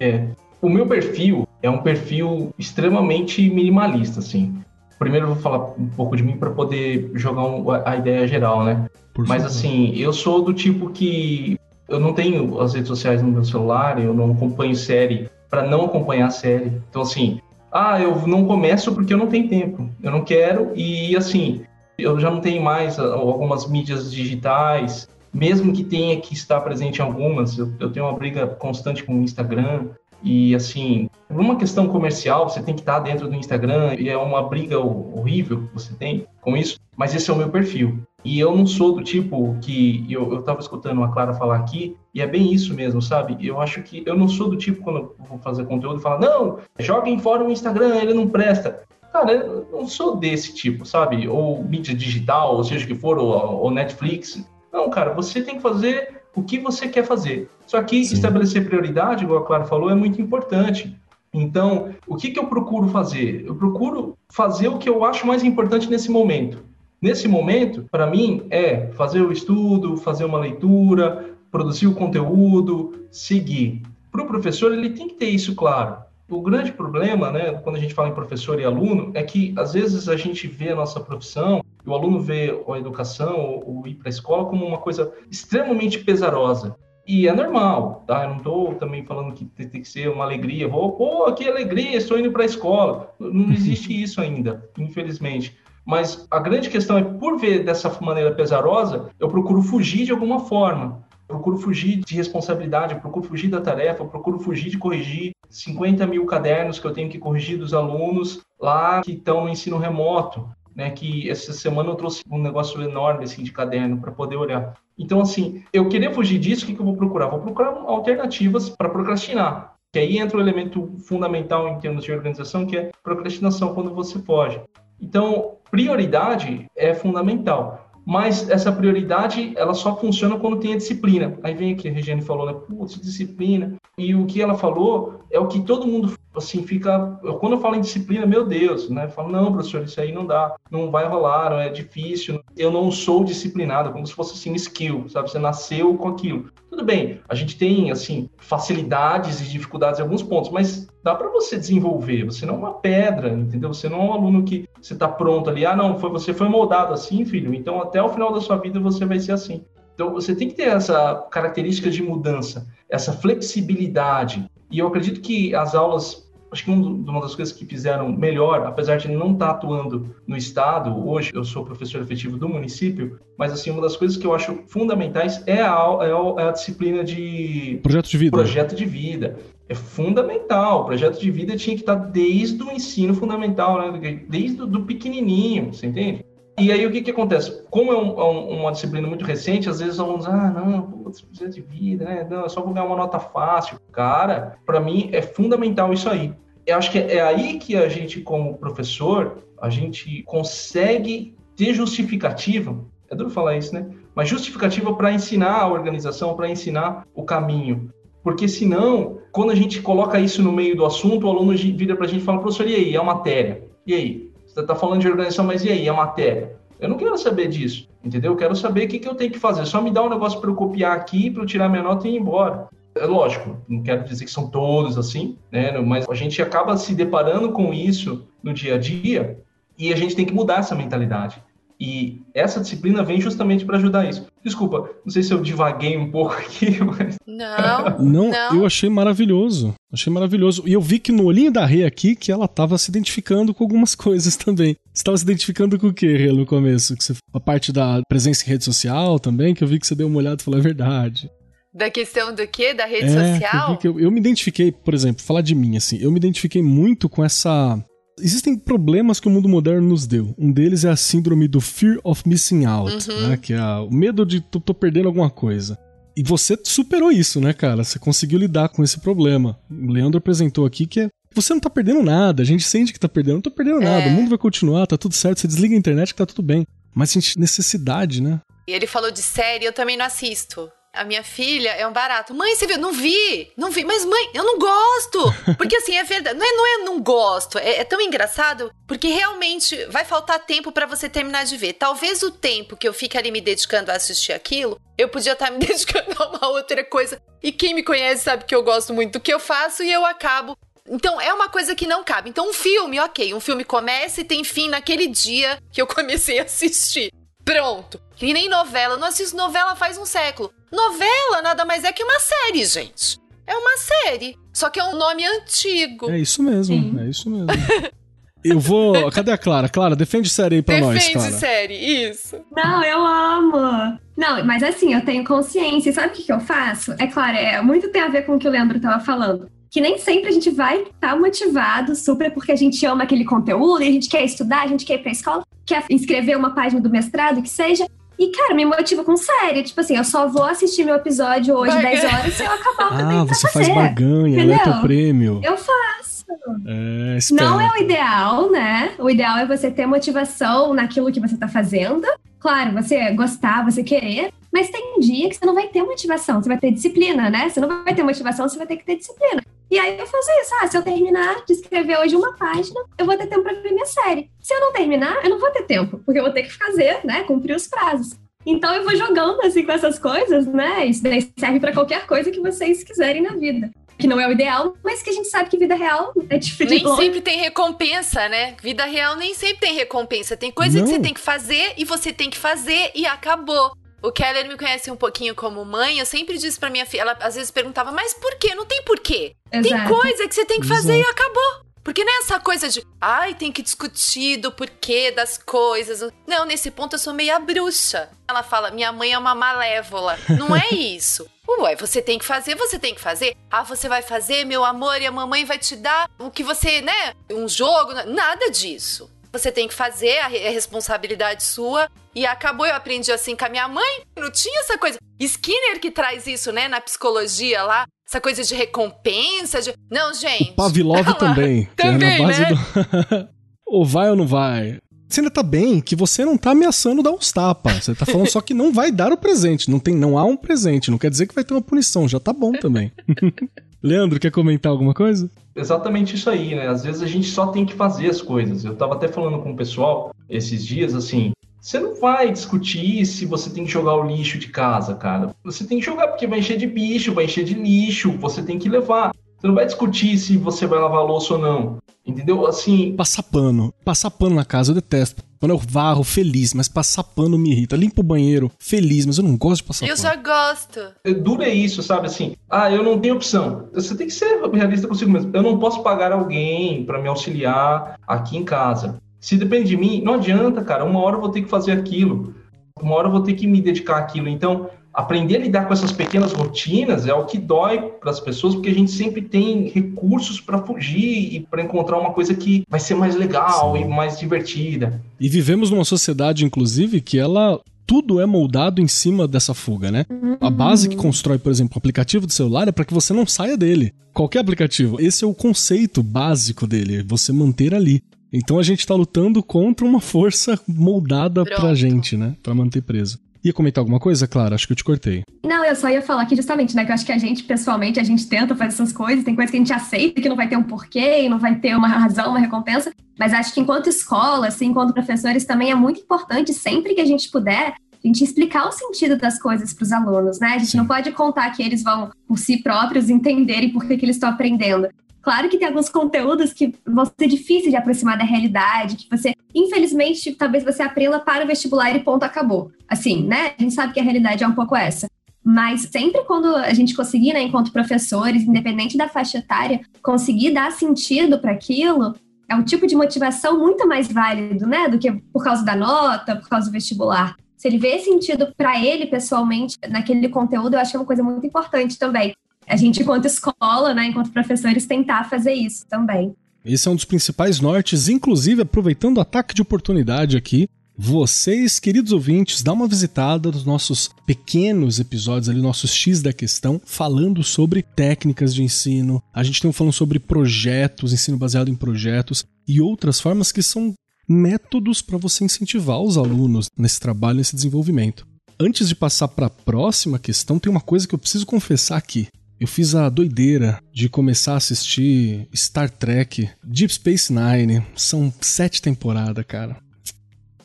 É. O meu perfil é um perfil extremamente minimalista, assim. Primeiro eu vou falar um pouco de mim para poder jogar um, a ideia geral, né? Por Mas favor. assim, eu sou do tipo que eu não tenho as redes sociais no meu celular, eu não acompanho série para não acompanhar a série. Então assim, ah, eu não começo porque eu não tenho tempo, eu não quero e assim, eu já não tenho mais algumas mídias digitais, mesmo que tenha que estar presente em algumas, eu, eu tenho uma briga constante com o Instagram, e assim, uma questão comercial, você tem que estar dentro do Instagram e é uma briga horrível que você tem com isso, mas esse é o meu perfil. E eu não sou do tipo que eu, eu tava escutando a Clara falar aqui, e é bem isso mesmo, sabe? Eu acho que eu não sou do tipo quando vou fazer conteúdo falar, não, joguem fora o Instagram, ele não presta. Cara, eu não sou desse tipo, sabe? Ou mídia digital, ou seja o que for, ou, ou Netflix. Não, cara, você tem que fazer o que você quer fazer. Só que Sim. estabelecer prioridade, igual a Clara falou, é muito importante. Então, o que, que eu procuro fazer? Eu procuro fazer o que eu acho mais importante nesse momento. Nesse momento, para mim, é fazer o estudo, fazer uma leitura, produzir o conteúdo, seguir. Para o professor, ele tem que ter isso claro. O grande problema, né, quando a gente fala em professor e aluno, é que às vezes a gente vê a nossa profissão, o aluno vê a educação, o ir para a escola como uma coisa extremamente pesarosa. E é normal, tá? Eu não estou também falando que tem que ser uma alegria. Vou, pô, que alegria, estou indo para a escola. Não existe isso ainda, infelizmente. Mas a grande questão é, por ver dessa maneira pesarosa, eu procuro fugir de alguma forma. procuro fugir de responsabilidade, procuro fugir da tarefa, procuro fugir de corrigir 50 mil cadernos que eu tenho que corrigir dos alunos lá que estão no ensino remoto. Né, que essa semana eu trouxe um negócio enorme assim de caderno para poder olhar. Então, assim, eu querer fugir disso, o que, que eu vou procurar? Vou procurar alternativas para procrastinar. Que aí entra o elemento fundamental em termos de organização, que é procrastinação quando você foge. Então, prioridade é fundamental. Mas essa prioridade, ela só funciona quando tem a disciplina. Aí vem aqui, a Regiane falou, né? Putz, disciplina. E o que ela falou é o que todo mundo, assim, fica... Quando eu falo em disciplina, meu Deus, né? Eu falo, não, professor, isso aí não dá. Não vai rolar, não é difícil. Eu não sou disciplinado, como se fosse, assim, skill, sabe? Você nasceu com aquilo. Tudo bem, a gente tem, assim, facilidades e dificuldades em alguns pontos, mas dá para você desenvolver. Você não é uma pedra, entendeu? Você não é um aluno que você está pronto ali. Ah, não, foi, você foi moldado assim, filho. Então, até o final da sua vida, você vai ser assim. Então, você tem que ter essa característica de mudança, essa flexibilidade. E eu acredito que as aulas acho que uma das coisas que fizeram melhor, apesar de não estar atuando no estado, hoje eu sou professor efetivo do município, mas assim uma das coisas que eu acho fundamentais é a, é a, é a disciplina de projeto de vida. Projeto de vida é fundamental. O projeto de vida tinha que estar desde o ensino fundamental, né? desde o do pequenininho, você entende? E aí o que, que acontece? Como é, um, é uma disciplina muito recente, às vezes os alunos, ah, não, putz, projeto de vida, né? Não, é só vou ganhar uma nota fácil. Cara, para mim é fundamental isso aí. Eu acho que é aí que a gente, como professor, a gente consegue ter justificativa, é duro falar isso, né? Mas justificativa para ensinar a organização, para ensinar o caminho. Porque senão, quando a gente coloca isso no meio do assunto, o aluno vira para a gente e fala, professor, e aí, a matéria? E aí? Você está falando de organização, mas e aí, a matéria? Eu não quero saber disso, entendeu? Eu quero saber o que, que eu tenho que fazer. Só me dá um negócio para eu copiar aqui, para eu tirar minha nota e ir embora. É lógico, não quero dizer que são todos assim, né? Mas a gente acaba se deparando com isso no dia a dia e a gente tem que mudar essa mentalidade. E essa disciplina vem justamente para ajudar isso. Desculpa, não sei se eu divaguei um pouco aqui, mas. Não, não, não. eu achei maravilhoso. Achei maravilhoso. E eu vi que no olhinho da Rê aqui que ela estava se identificando com algumas coisas também. Você estava se identificando com o que, Rê, no começo? Que você, a parte da presença em rede social também, que eu vi que você deu uma olhada e falou a é verdade. Da questão do quê? Da rede é, social? Eu, eu, me identifiquei, por exemplo, falar de mim, assim, eu me identifiquei muito com essa Existem problemas que o mundo moderno nos deu. Um deles é a síndrome do fear of missing out, uhum. né? Que é o medo de tô, tô perdendo alguma coisa. E você superou isso, né, cara? Você conseguiu lidar com esse problema. O Leandro apresentou aqui que é, você não tá perdendo nada, a gente sente que tá perdendo, não tô perdendo nada, é. o mundo vai continuar, tá tudo certo, você desliga a internet que tá tudo bem. Mas a gente necessidade, né? E ele falou de série, eu também não assisto a minha filha é um barato. Mãe, você viu? Não vi, não vi. Mas, mãe, eu não gosto. Porque, assim, é verdade. Não é não, é, não gosto. É, é tão engraçado porque realmente vai faltar tempo para você terminar de ver. Talvez o tempo que eu fique ali me dedicando a assistir aquilo, eu podia estar me dedicando a uma outra coisa. E quem me conhece sabe que eu gosto muito do que eu faço e eu acabo então é uma coisa que não cabe. Então um filme, ok, um filme começa e tem fim naquele dia que eu comecei a assistir. Pronto. Que nem novela. Não assisto novela faz um século. Novela nada mais é que uma série, gente. É uma série. Só que é um nome antigo. É isso mesmo, Sim. é isso mesmo. Eu vou. Cadê a Clara? Clara, defende série aí pra defende nós, Defende série, isso. Não, eu amo. Não, mas assim, eu tenho consciência. E sabe o que, que eu faço? É claro, é, muito tem a ver com o que o Leandro tava falando. Que nem sempre a gente vai estar tá motivado super porque a gente ama aquele conteúdo e a gente quer estudar, a gente quer ir pra escola, quer escrever uma página do mestrado, que seja. E, cara, me motiva com série. Tipo assim, eu só vou assistir meu episódio hoje, Barganha. 10 horas, se eu acabar o que Ah, você fazer, faz barganha, entendeu? é teu prêmio. Eu faço. É, Não é o ideal, né? O ideal é você ter motivação naquilo que você tá fazendo. Claro, você gostar, você querer, mas tem dia que você não vai ter motivação, você vai ter disciplina, né? Você não vai ter motivação, você vai ter que ter disciplina. E aí eu faço isso. Ah, se eu terminar de escrever hoje uma página, eu vou ter tempo para ver minha série. Se eu não terminar, eu não vou ter tempo, porque eu vou ter que fazer, né? Cumprir os prazos. Então eu vou jogando assim com essas coisas, né? Isso daí serve para qualquer coisa que vocês quiserem na vida. Que não é o ideal, mas que a gente sabe que vida real é diferente. Nem sempre tem recompensa, né? Vida real nem sempre tem recompensa. Tem coisa não. que você tem que fazer e você tem que fazer e acabou. O Keller me conhece um pouquinho como mãe. Eu sempre disse pra minha filha, ela às vezes perguntava, mas por quê? Não tem porquê. Exato. Tem coisa que você tem que fazer Exato. e acabou. Porque não é essa coisa de, ai, tem que discutir do porquê das coisas. Não, nesse ponto eu sou meia bruxa. Ela fala, minha mãe é uma malévola. Não é isso. Ué, você tem que fazer, você tem que fazer. Ah, você vai fazer, meu amor, e a mamãe vai te dar o que você, né? Um jogo. Nada disso. Você tem que fazer, a responsabilidade sua. E acabou, eu aprendi assim com a minha mãe. Não tinha essa coisa. Skinner que traz isso, né, na psicologia lá. Essa coisa de recompensa, de... Não, gente. O Pavlov também. também, é na base né? do... ou vai ou não vai? Você ainda tá bem que você não tá ameaçando dar uns tapas. Você tá falando só que não vai dar o presente. Não, tem, não há um presente. Não quer dizer que vai ter uma punição. Já tá bom também. Leandro, quer comentar alguma coisa? Exatamente isso aí, né? Às vezes a gente só tem que fazer as coisas. Eu tava até falando com o pessoal esses dias, assim, você não vai discutir se você tem que jogar o lixo de casa, cara. Você tem que jogar porque vai encher de bicho, vai encher de lixo, você tem que levar. Você não vai discutir se você vai lavar louça ou não. Entendeu? Assim. Passar pano. Passar pano na casa eu detesto. Quando eu varro, feliz, mas passar pano me irrita. Limpo o banheiro, feliz, mas eu não gosto de passar eu pano. Eu já gosto. É, duro é isso, sabe? Assim, ah, eu não tenho opção. Você tem que ser realista consigo mesmo. Eu não posso pagar alguém para me auxiliar aqui em casa. Se depende de mim, não adianta, cara. Uma hora eu vou ter que fazer aquilo. Uma hora eu vou ter que me dedicar àquilo. Então, aprender a lidar com essas pequenas rotinas é o que dói para as pessoas, porque a gente sempre tem recursos para fugir e para encontrar uma coisa que vai ser mais legal Sim. e mais divertida. E vivemos numa sociedade, inclusive, que ela tudo é moldado em cima dessa fuga, né? Uhum. A base que constrói, por exemplo, o aplicativo do celular é para que você não saia dele. Qualquer aplicativo. Esse é o conceito básico dele, você manter ali. Então a gente tá lutando contra uma força moldada Pronto. pra gente, né? Pra manter preso. Ia comentar alguma coisa, Clara? Acho que eu te cortei. Não, eu só ia falar aqui justamente, né? Que eu acho que a gente, pessoalmente, a gente tenta fazer essas coisas, tem coisas que a gente aceita que não vai ter um porquê, não vai ter uma razão, uma recompensa. Mas acho que enquanto escola, assim, enquanto professores, também é muito importante, sempre que a gente puder, a gente explicar o sentido das coisas para os alunos, né? A gente Sim. não pode contar que eles vão, por si próprios, entenderem por que, que eles estão aprendendo. Claro que tem alguns conteúdos que vão ser difíceis de aproximar da realidade, que você, infelizmente, talvez você aprenda para o vestibular e ponto, acabou. Assim, né? A gente sabe que a realidade é um pouco essa. Mas sempre quando a gente conseguir, né, enquanto professores, independente da faixa etária, conseguir dar sentido para aquilo, é um tipo de motivação muito mais válido, né, do que por causa da nota, por causa do vestibular. Se ele vê sentido para ele pessoalmente naquele conteúdo, eu acho que é uma coisa muito importante também a gente, enquanto escola, né, enquanto professores, tentar fazer isso também. Esse é um dos principais nortes, inclusive aproveitando o ataque de oportunidade aqui. Vocês, queridos ouvintes, dá uma visitada nos nossos pequenos episódios ali, nossos X da questão, falando sobre técnicas de ensino. A gente tem um falando sobre projetos, ensino baseado em projetos e outras formas que são métodos para você incentivar os alunos nesse trabalho, nesse desenvolvimento. Antes de passar para a próxima questão, tem uma coisa que eu preciso confessar aqui. Eu fiz a doideira de começar a assistir Star Trek, Deep Space Nine. São sete temporadas, cara.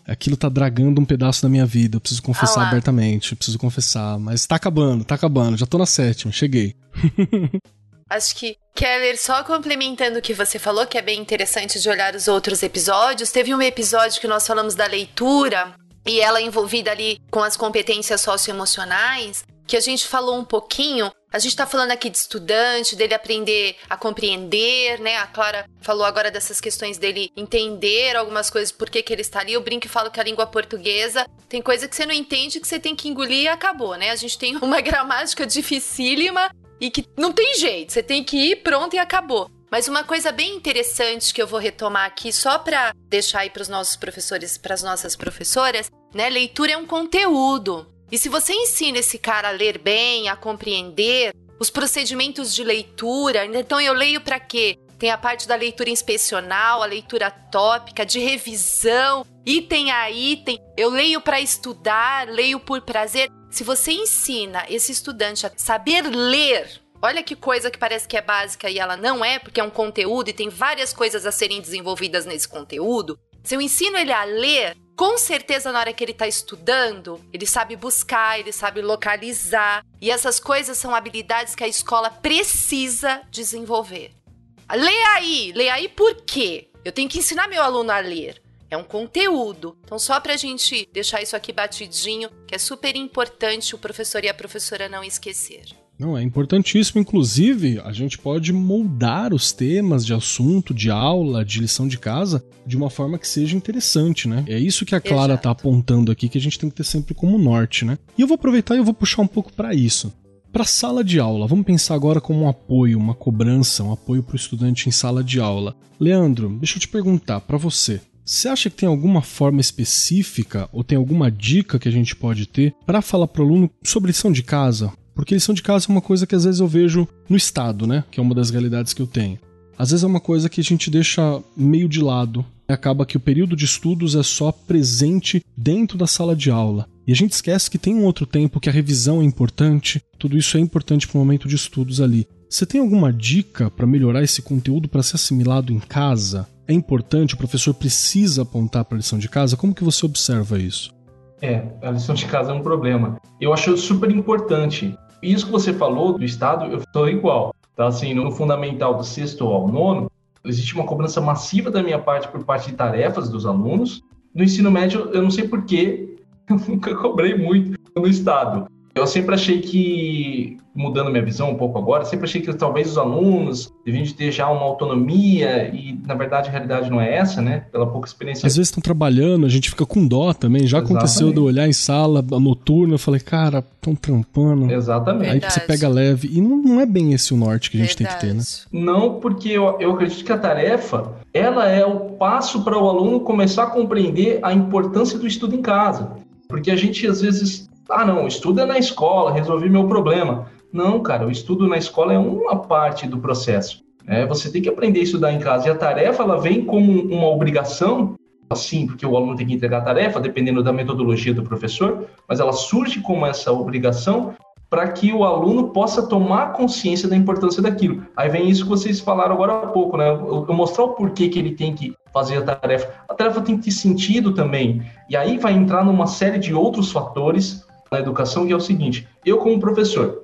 Aquilo tá dragando um pedaço da minha vida. Eu preciso confessar abertamente. Eu preciso confessar. Mas tá acabando, tá acabando. Já tô na sétima, cheguei. Acho que, Keller, só complementando o que você falou, que é bem interessante de olhar os outros episódios. Teve um episódio que nós falamos da leitura e ela envolvida ali com as competências socioemocionais, que a gente falou um pouquinho a gente está falando aqui de estudante, dele aprender a compreender, né? A Clara falou agora dessas questões dele entender algumas coisas, por que, que ele está ali. Eu brinco e falo que a língua portuguesa tem coisa que você não entende, que você tem que engolir e acabou, né? A gente tem uma gramática dificílima e que não tem jeito, você tem que ir, pronto e acabou. Mas uma coisa bem interessante que eu vou retomar aqui, só para deixar aí para os nossos professores, para as nossas professoras, né? Leitura é um conteúdo. E se você ensina esse cara a ler bem, a compreender os procedimentos de leitura, então eu leio para quê? Tem a parte da leitura inspecional, a leitura tópica, de revisão, item a item. Eu leio para estudar, leio por prazer. Se você ensina esse estudante a saber ler, olha que coisa que parece que é básica e ela não é, porque é um conteúdo e tem várias coisas a serem desenvolvidas nesse conteúdo. Se eu ensino ele a ler, com certeza na hora que ele está estudando, ele sabe buscar, ele sabe localizar. E essas coisas são habilidades que a escola precisa desenvolver. Lê aí, lê aí por quê? Eu tenho que ensinar meu aluno a ler. É um conteúdo. Então, só para a gente deixar isso aqui batidinho, que é super importante o professor e a professora não esquecer. Não, é importantíssimo. Inclusive, a gente pode moldar os temas de assunto, de aula, de lição de casa, de uma forma que seja interessante, né? É isso que a Clara está apontando aqui, que a gente tem que ter sempre como norte, né? E eu vou aproveitar e eu vou puxar um pouco para isso. Para sala de aula, vamos pensar agora como um apoio, uma cobrança, um apoio para o estudante em sala de aula. Leandro, deixa eu te perguntar para você. Você acha que tem alguma forma específica ou tem alguma dica que a gente pode ter para falar para o aluno sobre lição de casa? Porque lição de casa é uma coisa que às vezes eu vejo no Estado, né? Que é uma das realidades que eu tenho. Às vezes é uma coisa que a gente deixa meio de lado. Acaba que o período de estudos é só presente dentro da sala de aula. E a gente esquece que tem um outro tempo, que a revisão é importante, tudo isso é importante para o momento de estudos ali. Você tem alguma dica para melhorar esse conteúdo para ser assimilado em casa? É importante, o professor precisa apontar para a lição de casa? Como que você observa isso? É, a lição de casa é um problema. Eu acho super importante. Isso que você falou do Estado, eu estou igual. Tá? Assim, no fundamental do sexto ao nono, existe uma cobrança massiva da minha parte por parte de tarefas dos alunos. No ensino médio, eu não sei porquê, eu nunca cobrei muito no Estado. Eu sempre achei que, mudando minha visão um pouco agora, sempre achei que talvez os alunos deviam ter já uma autonomia e, na verdade, a realidade não é essa, né? Pela pouca experiência. Às vezes estão trabalhando, a gente fica com dó também. Já Exatamente. aconteceu de eu olhar em sala noturna, eu falei, cara, estão trampando. Exatamente. Aí você pega leve. E não, não é bem esse o norte que a gente verdade. tem que ter, né? Não, porque eu, eu acredito que a tarefa, ela é o passo para o aluno começar a compreender a importância do estudo em casa. Porque a gente, às vezes, ah, não, estuda na escola, resolvi meu problema. Não, cara, o estudo na escola é uma parte do processo. É, você tem que aprender a estudar em casa. E a tarefa, ela vem como uma obrigação, assim, porque o aluno tem que entregar a tarefa, dependendo da metodologia do professor, mas ela surge como essa obrigação para que o aluno possa tomar consciência da importância daquilo. Aí vem isso que vocês falaram agora há pouco, né? Eu, mostrar o porquê que ele tem que fazer a tarefa. A tarefa tem que ter sentido também. E aí vai entrar numa série de outros fatores na educação, que é o seguinte: eu, como professor,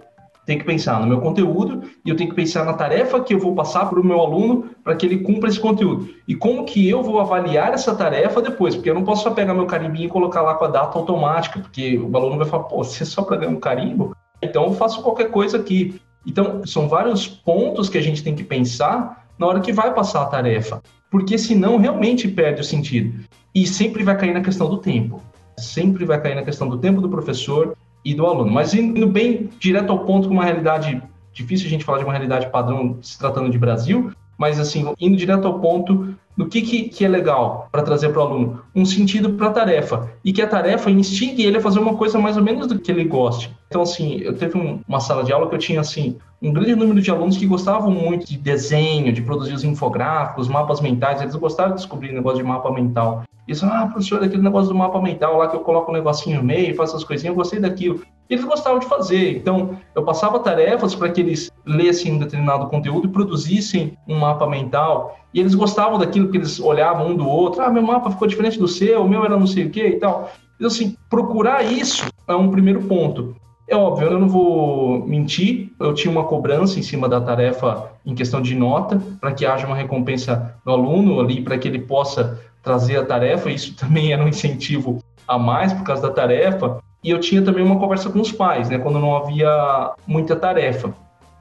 tenho que pensar no meu conteúdo e eu tenho que pensar na tarefa que eu vou passar para o meu aluno para que ele cumpra esse conteúdo. E como que eu vou avaliar essa tarefa depois, porque eu não posso só pegar meu carimbinho e colocar lá com a data automática, porque o aluno vai falar, pô, você só para ganhar um carimbo? Então eu faço qualquer coisa aqui. Então, são vários pontos que a gente tem que pensar na hora que vai passar a tarefa, porque senão realmente perde o sentido. E sempre vai cair na questão do tempo sempre vai cair na questão do tempo do professor e do aluno. Mas indo bem direto ao ponto com uma realidade difícil a gente falar de uma realidade padrão se tratando de Brasil, mas assim, indo direto ao ponto do que, que, que é legal para trazer para o aluno? Um sentido para a tarefa. E que a tarefa instigue ele a fazer uma coisa mais ou menos do que ele goste. Então, assim, eu teve um, uma sala de aula que eu tinha, assim, um grande número de alunos que gostavam muito de desenho, de produzir os infográficos, mapas mentais. Eles gostaram de descobrir negócio de mapa mental. Eles ah, professor, aquele negócio do mapa mental lá que eu coloco um negocinho no meio, faço essas coisinhas, eu gostei daquilo. Eles gostavam de fazer. Então, eu passava tarefas para que eles lessem um determinado conteúdo e produzissem um mapa mental. E eles gostavam daquilo que eles olhavam um do outro. Ah, meu mapa ficou diferente do seu, o meu era não sei o quê e tal. Então, assim, procurar isso é um primeiro ponto. É óbvio, eu não vou mentir, eu tinha uma cobrança em cima da tarefa em questão de nota, para que haja uma recompensa do aluno ali, para que ele possa trazer a tarefa, isso também era um incentivo a mais por causa da tarefa. E eu tinha também uma conversa com os pais, né, quando não havia muita tarefa.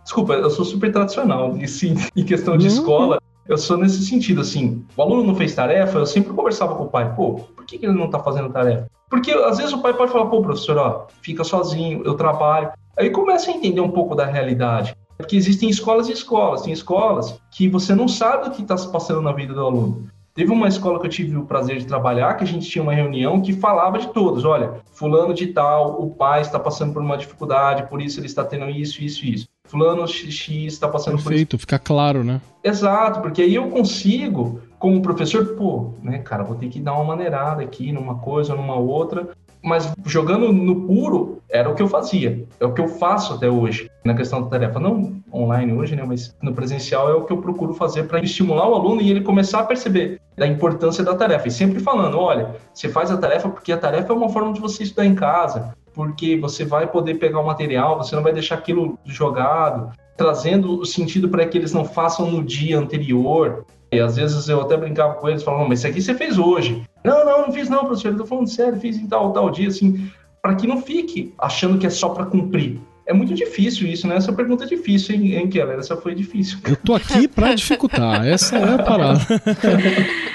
Desculpa, eu sou super tradicional, e sim, em questão de uhum. escola, eu sou nesse sentido, assim, o aluno não fez tarefa, eu sempre conversava com o pai, pô, por que, que ele não está fazendo tarefa? Porque às vezes o pai pode falar, pô, professor, ó, fica sozinho, eu trabalho. Aí começa a entender um pouco da realidade. Porque existem escolas e escolas. Tem escolas que você não sabe o que está se passando na vida do aluno. Teve uma escola que eu tive o prazer de trabalhar, que a gente tinha uma reunião que falava de todos. Olha, fulano de tal, o pai está passando por uma dificuldade, por isso ele está tendo isso, isso isso fulano X está passando Perfeito, por Perfeito, fica claro, né? Exato, porque aí eu consigo, como professor, pô, né, cara, vou ter que dar uma maneirada aqui numa coisa, numa outra, mas jogando no puro era o que eu fazia, é o que eu faço até hoje na questão da tarefa, não online hoje, né, mas no presencial é o que eu procuro fazer para estimular o aluno e ele começar a perceber da importância da tarefa. E sempre falando, olha, você faz a tarefa porque a tarefa é uma forma de você estudar em casa, porque você vai poder pegar o material, você não vai deixar aquilo jogado, trazendo o sentido para que eles não façam no dia anterior. E às vezes eu até brincava com eles, falando, mas isso aqui você fez hoje. Não, não, não fiz não, professor, eu tô falando sério, fiz em tal, tal dia, assim, para que não fique achando que é só para cumprir. É muito difícil isso, né? Essa pergunta é difícil, hein, hein Keller? Essa foi difícil. Eu tô aqui para dificultar, essa é a parada.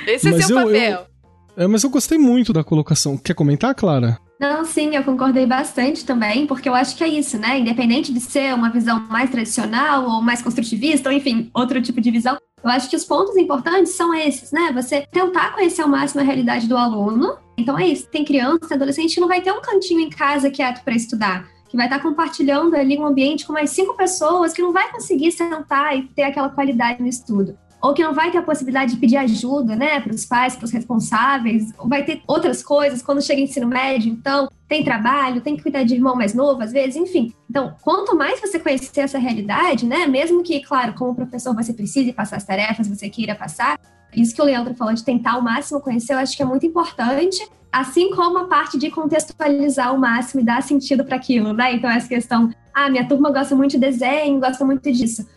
Esse é mas seu eu, papel. Eu, é, mas eu gostei muito da colocação. Quer comentar, Clara? Não, sim, eu concordei bastante também, porque eu acho que é isso, né? Independente de ser uma visão mais tradicional ou mais construtivista, ou enfim, outro tipo de visão, eu acho que os pontos importantes são esses, né? Você tentar conhecer ao máximo a realidade do aluno. Então é isso, tem criança, adolescente não vai ter um cantinho em casa quieto para estudar, que vai estar compartilhando ali um ambiente com mais cinco pessoas que não vai conseguir sentar e ter aquela qualidade no estudo ou que não vai ter a possibilidade de pedir ajuda, né, para os pais, para os responsáveis, ou vai ter outras coisas quando chega ensino médio, então tem trabalho, tem que cuidar de irmão mais novo às vezes, enfim. Então, quanto mais você conhecer essa realidade, né, mesmo que, claro, como professor você precise passar as tarefas, você queira passar, isso que o Leandro falou de tentar ao máximo conhecer, eu acho que é muito importante, assim como a parte de contextualizar ao máximo e dar sentido para aquilo, né? Então, essa questão, ah, minha turma gosta muito de desenho, gosta muito disso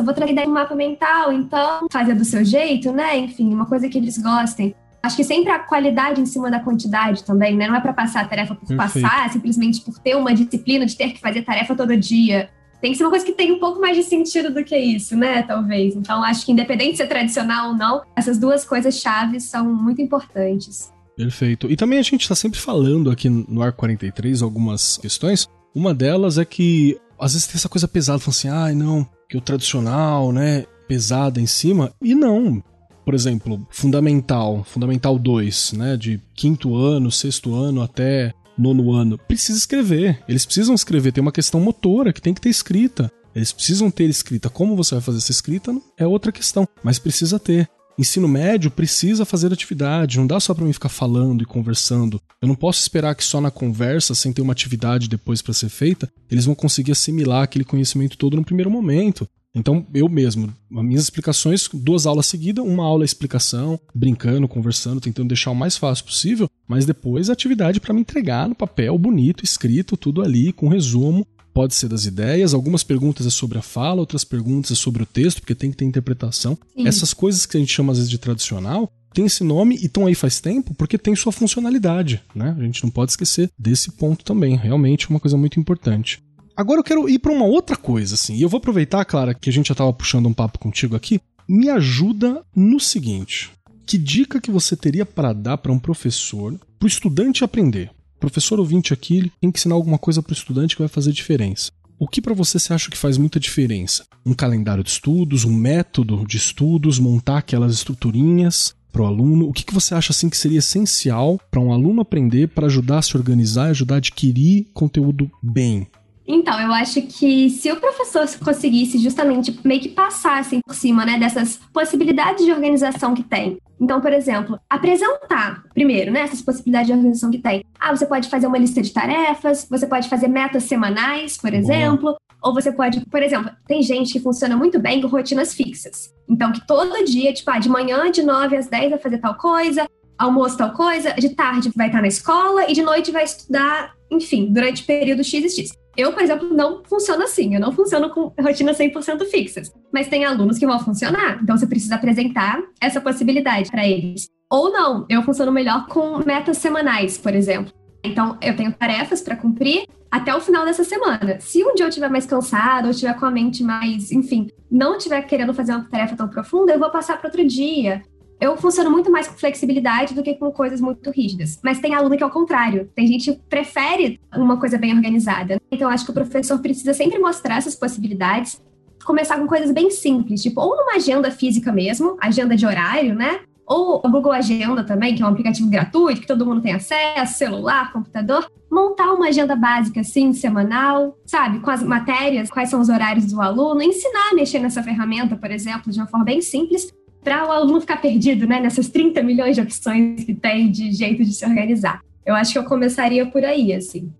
eu vou trazer um mapa mental, então fazer do seu jeito, né? Enfim, uma coisa que eles gostem. Acho que sempre a qualidade em cima da quantidade também, né? Não é para passar a tarefa por Perfeito. passar, simplesmente por ter uma disciplina de ter que fazer tarefa todo dia. Tem que ser uma coisa que tenha um pouco mais de sentido do que isso, né? Talvez. Então, acho que independente de ser tradicional ou não, essas duas coisas chaves são muito importantes. Perfeito. E também a gente está sempre falando aqui no Ar 43 algumas questões. Uma delas é que às vezes tem essa coisa pesada, falando assim, ai ah, não, que o tradicional, né, pesada em cima, e não. Por exemplo, fundamental, fundamental 2, né, de quinto ano, sexto ano até nono ano, precisa escrever. Eles precisam escrever, tem uma questão motora que tem que ter escrita. Eles precisam ter escrita. Como você vai fazer essa escrita é outra questão, mas precisa ter. Ensino médio precisa fazer atividade, não dá só para mim ficar falando e conversando. Eu não posso esperar que só na conversa, sem ter uma atividade depois para ser feita, eles vão conseguir assimilar aquele conhecimento todo no primeiro momento. Então, eu mesmo, as minhas explicações, duas aulas seguidas, uma aula é explicação, brincando, conversando, tentando deixar o mais fácil possível, mas depois a atividade para me entregar no papel bonito, escrito, tudo ali, com resumo, pode ser das ideias, algumas perguntas é sobre a fala, outras perguntas é sobre o texto, porque tem que ter interpretação. Sim. Essas coisas que a gente chama às vezes de tradicional, tem esse nome e estão aí faz tempo porque tem sua funcionalidade, né? A gente não pode esquecer desse ponto também, realmente é uma coisa muito importante. Agora eu quero ir para uma outra coisa, assim, e eu vou aproveitar, Clara, que a gente já estava puxando um papo contigo aqui. Me ajuda no seguinte: que dica que você teria para dar para um professor, para o estudante aprender? Professor ouvinte aqui tem que ensinar alguma coisa para o estudante que vai fazer diferença. O que para você você acha que faz muita diferença? Um calendário de estudos, um método de estudos, montar aquelas estruturinhas para o aluno? O que, que você acha assim que seria essencial para um aluno aprender para ajudar a se organizar e ajudar a adquirir conteúdo bem? Então, eu acho que se o professor conseguisse justamente meio que passar assim, por cima né, dessas possibilidades de organização que tem. Então, por exemplo, apresentar primeiro né, essas possibilidades de organização que tem. Ah, você pode fazer uma lista de tarefas, você pode fazer metas semanais, por exemplo, ou você pode, por exemplo, tem gente que funciona muito bem com rotinas fixas. Então, que todo dia, tipo, ah, de manhã, de 9 às 10 vai fazer tal coisa, almoço tal coisa, de tarde vai estar na escola e de noite vai estudar, enfim, durante período X e X. Eu, por exemplo, não funciono assim. Eu não funciono com rotinas 100% fixas. Mas tem alunos que vão funcionar. Então, você precisa apresentar essa possibilidade para eles. Ou não, eu funciono melhor com metas semanais, por exemplo. Então, eu tenho tarefas para cumprir até o final dessa semana. Se um dia eu estiver mais cansado, ou estiver com a mente mais, enfim, não estiver querendo fazer uma tarefa tão profunda, eu vou passar para outro dia eu funciono muito mais com flexibilidade do que com coisas muito rígidas. Mas tem aluno que é o contrário. Tem gente que prefere uma coisa bem organizada. Então, acho que o professor precisa sempre mostrar essas possibilidades. Começar com coisas bem simples, tipo, ou numa agenda física mesmo, agenda de horário, né? Ou o Google Agenda também, que é um aplicativo gratuito, que todo mundo tem acesso, celular, computador. Montar uma agenda básica, assim, semanal, sabe? Com as matérias, quais são os horários do aluno. Ensinar a mexer nessa ferramenta, por exemplo, de uma forma bem simples, para o aluno ficar perdido, né, nessas 30 milhões de opções que tem de jeito de se organizar. Eu acho que eu começaria por aí, assim.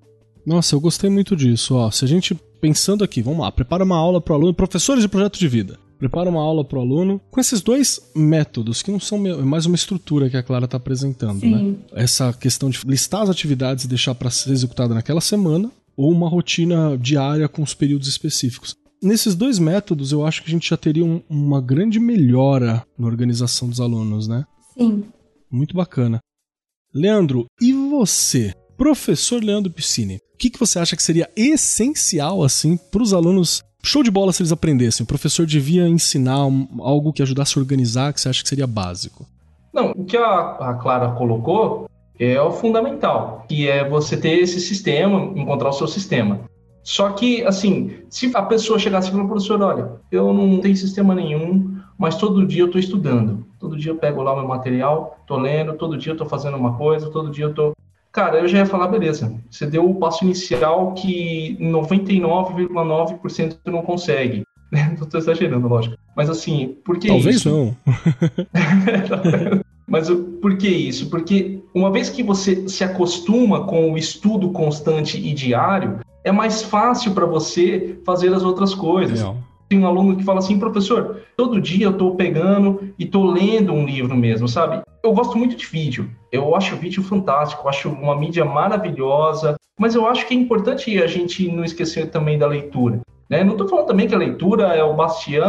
Nossa, eu gostei muito disso. Ó, se a gente pensando aqui, vamos lá, prepara uma aula para o aluno, professores de projeto de vida. Prepara uma aula para o aluno com esses dois métodos, que não são mais uma estrutura que a Clara está apresentando, né? Sim. né? Essa questão de listar as atividades e deixar para ser executada naquela semana, ou uma rotina diária com os períodos específicos. Nesses dois métodos, eu acho que a gente já teria um, uma grande melhora na organização dos alunos, né? Sim. Muito bacana. Leandro, e você? Professor Leandro Piscine, o que, que você acha que seria essencial, assim, para os alunos show de bola se eles aprendessem? O professor devia ensinar algo que ajudasse a organizar, que você acha que seria básico? Não, o que a, a Clara colocou é o fundamental, que é você ter esse sistema, encontrar o seu sistema. Só que, assim, se a pessoa chegasse e falar, professor, olha, eu não tenho sistema nenhum, mas todo dia eu estou estudando. Todo dia eu pego lá o meu material, estou lendo, todo dia eu estou fazendo uma coisa, todo dia eu estou... Cara, eu já ia falar, beleza, você deu o passo inicial que 99,9% não consegue. Estou exagerando, lógico. Mas assim, por que Talvez isso? não. Mas por que isso? Porque uma vez que você se acostuma com o estudo constante e diário, é mais fácil para você fazer as outras coisas. Tem um aluno que fala assim, professor, todo dia eu estou pegando e estou lendo um livro mesmo, sabe? Eu gosto muito de vídeo. Eu acho o vídeo fantástico, eu acho uma mídia maravilhosa, mas eu acho que é importante a gente não esquecer também da leitura. Né? Não estou falando também que a leitura é o bastião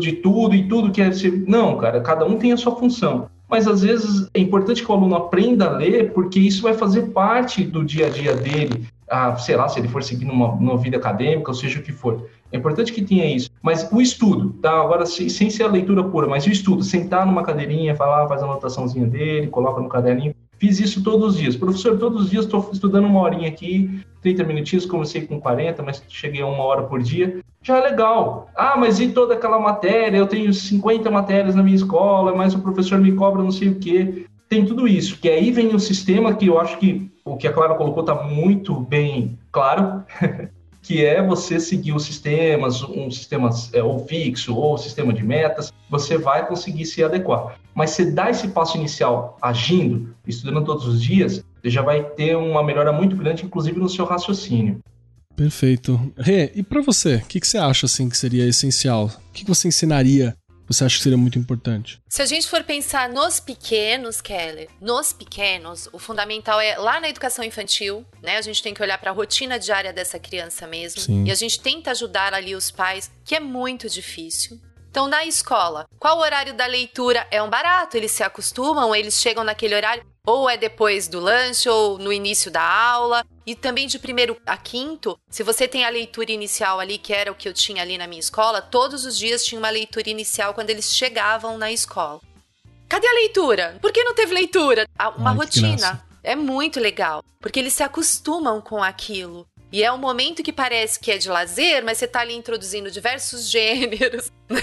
de tudo e tudo que é ser. Não, cara, cada um tem a sua função. Mas às vezes é importante que o aluno aprenda a ler, porque isso vai fazer parte do dia a dia dele. Ah, sei lá, se ele for seguir numa, numa vida acadêmica, ou seja o que for. É importante que tenha isso. Mas o estudo, tá? Agora, sem, sem ser a leitura pura, mas o estudo, sentar numa cadeirinha, falar, faz a anotaçãozinha dele, coloca no caderninho. Fiz isso todos os dias. Professor, todos os dias estou estudando uma horinha aqui, 30 minutinhos, comecei com 40, mas cheguei a uma hora por dia. Já é legal. Ah, mas e toda aquela matéria? Eu tenho 50 matérias na minha escola, mas o professor me cobra não sei o quê. Tem tudo isso. Que aí vem o sistema que eu acho que o que a Clara colocou está muito bem claro. que é você seguir os sistemas, um sistema é, ou fixo ou sistema de metas, você vai conseguir se adequar. Mas você dá esse passo inicial agindo, estudando todos os dias, você já vai ter uma melhora muito grande, inclusive no seu raciocínio. Perfeito. Rê, e para você, o que, que, você acha assim que seria essencial? O que, que você ensinaria você acha que seria muito importante? Se a gente for pensar nos pequenos, Keller, nos pequenos, o fundamental é lá na educação infantil, né? A gente tem que olhar para a rotina diária dessa criança mesmo. Sim. E a gente tenta ajudar ali os pais, que é muito difícil. Então, na escola, qual o horário da leitura? É um barato, eles se acostumam, eles chegam naquele horário, ou é depois do lanche, ou no início da aula. E também de primeiro a quinto, se você tem a leitura inicial ali, que era o que eu tinha ali na minha escola, todos os dias tinha uma leitura inicial quando eles chegavam na escola. Cadê a leitura? Por que não teve leitura? Ah, uma Ai, rotina. É muito legal, porque eles se acostumam com aquilo. E é um momento que parece que é de lazer, mas você está ali introduzindo diversos gêneros né?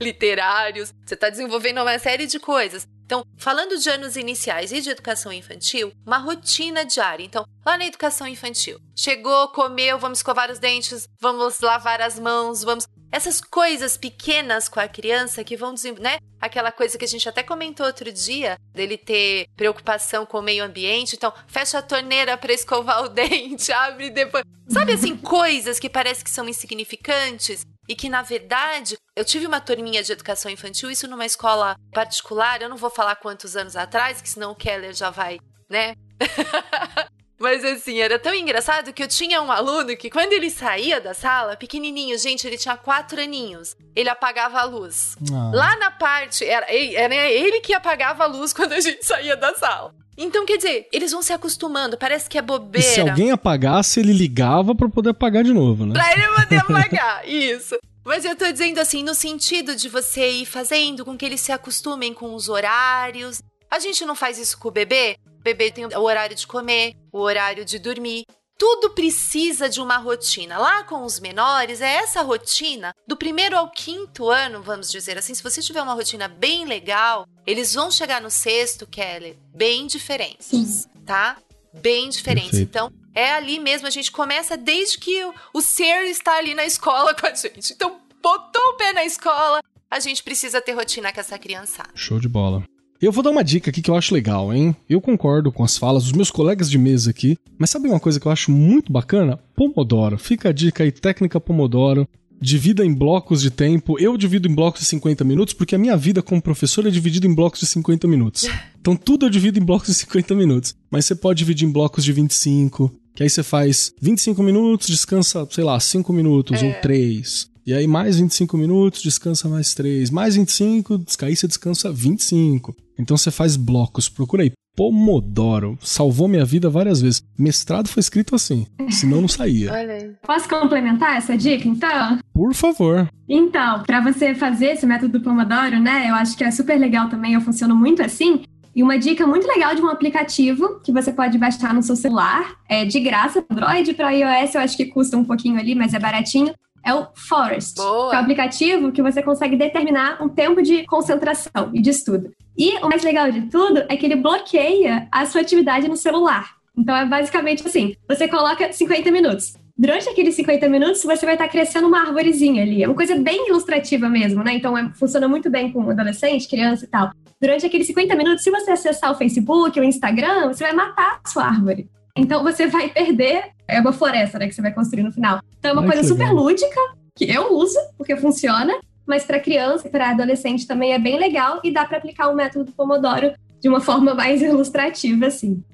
literários, você está desenvolvendo uma série de coisas. Então, falando de anos iniciais e de educação infantil, uma rotina diária. Então, lá na educação infantil, chegou, comeu, vamos escovar os dentes, vamos lavar as mãos, vamos essas coisas pequenas com a criança que vão né? Aquela coisa que a gente até comentou outro dia, dele ter preocupação com o meio ambiente. Então, fecha a torneira para escovar o dente, abre depois. Sabe assim, coisas que parece que são insignificantes e que, na verdade, eu tive uma turminha de educação infantil, isso numa escola particular, eu não vou falar quantos anos atrás, que senão o Keller já vai, né? Mas assim, era tão engraçado que eu tinha um aluno que quando ele saía da sala, pequenininho, gente, ele tinha quatro aninhos, ele apagava a luz. Ah. Lá na parte, era, era ele que apagava a luz quando a gente saía da sala. Então, quer dizer, eles vão se acostumando, parece que é bobeira. E se alguém apagasse, ele ligava para poder apagar de novo, né? Pra ele poder apagar, isso. Mas eu tô dizendo assim, no sentido de você ir fazendo com que eles se acostumem com os horários. A gente não faz isso com o bebê? O bebê tem o horário de comer, o horário de dormir. Tudo precisa de uma rotina. Lá com os menores, é essa rotina do primeiro ao quinto ano, vamos dizer assim. Se você tiver uma rotina bem legal, eles vão chegar no sexto, Kelly, bem diferentes, Sim. tá? Bem diferentes. Perfeito. Então, é ali mesmo, a gente começa desde que o, o ser está ali na escola com a gente. Então, botou o pé na escola, a gente precisa ter rotina com essa criançada. Show de bola. Eu vou dar uma dica aqui que eu acho legal, hein? Eu concordo com as falas dos meus colegas de mesa aqui, mas sabe uma coisa que eu acho muito bacana? Pomodoro. Fica a dica aí, técnica Pomodoro. Divida em blocos de tempo. Eu divido em blocos de 50 minutos porque a minha vida como professor é dividida em blocos de 50 minutos. Então tudo eu divido em blocos de 50 minutos. Mas você pode dividir em blocos de 25, que aí você faz 25 minutos, descansa, sei lá, 5 minutos é. ou 3. E aí mais 25 minutos, descansa mais 3. Mais 25, aí você descansa 25. Então você faz blocos. Procura aí. Pomodoro. Salvou minha vida várias vezes. Mestrado foi escrito assim, senão não saía. Olha aí. Posso complementar essa dica, então? Por favor. Então, para você fazer esse método do Pomodoro, né, eu acho que é super legal também, eu funciono muito assim. E uma dica muito legal de um aplicativo que você pode baixar no seu celular, é de graça, Android para iOS, eu acho que custa um pouquinho ali, mas é baratinho. É o Forest, Boa. que é um aplicativo que você consegue determinar um tempo de concentração e de estudo. E o mais legal de tudo é que ele bloqueia a sua atividade no celular. Então é basicamente assim: você coloca 50 minutos. Durante aqueles 50 minutos, você vai estar crescendo uma arvorezinha ali. É uma coisa bem ilustrativa mesmo, né? Então é, funciona muito bem com adolescente, criança e tal. Durante aqueles 50 minutos, se você acessar o Facebook, o Instagram, você vai matar a sua árvore. Então você vai perder. É uma floresta, né? Que você vai construir no final. Então é uma Ai, coisa super legal. lúdica, que eu uso, porque funciona mas para criança e para adolescente também é bem legal e dá para aplicar o método Pomodoro de uma forma mais ilustrativa, assim.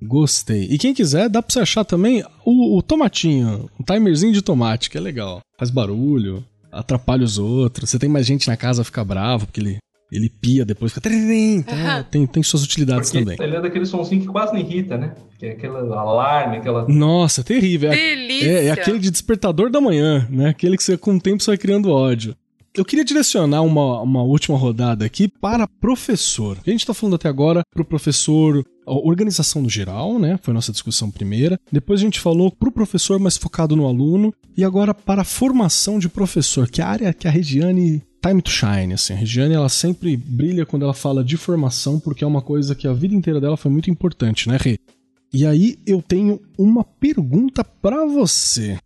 Gostei. E quem quiser, dá pra você achar também o, o tomatinho, um timerzinho de tomate, que é legal. Faz barulho, atrapalha os outros. Você tem mais gente na casa, fica bravo, porque ele, ele pia depois, fica... então, Aham. tem, tem suas utilidades Porque também. ele é daquele sonzinho que quase não irrita, né? Que é aquele alarme, aquela. Nossa, terrível. É, Delícia. é, é aquele de despertador da manhã, né? Aquele que você, com o tempo, você vai criando ódio. Eu queria direcionar uma, uma última rodada aqui para professor. A gente está falando até agora para o professor, a organização no geral, né? Foi a nossa discussão primeira. Depois a gente falou para o professor, mais focado no aluno. E agora para a formação de professor, que é a área que a Regiane time to shine, assim. A Regiane, ela sempre brilha quando ela fala de formação, porque é uma coisa que a vida inteira dela foi muito importante, né, Rê? E aí eu tenho uma pergunta para você.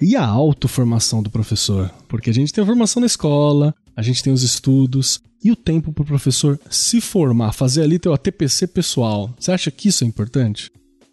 E a autoformação do professor? Porque a gente tem a formação na escola, a gente tem os estudos e o tempo para o professor se formar, fazer ali teu ATPC pessoal. Você acha que isso é importante?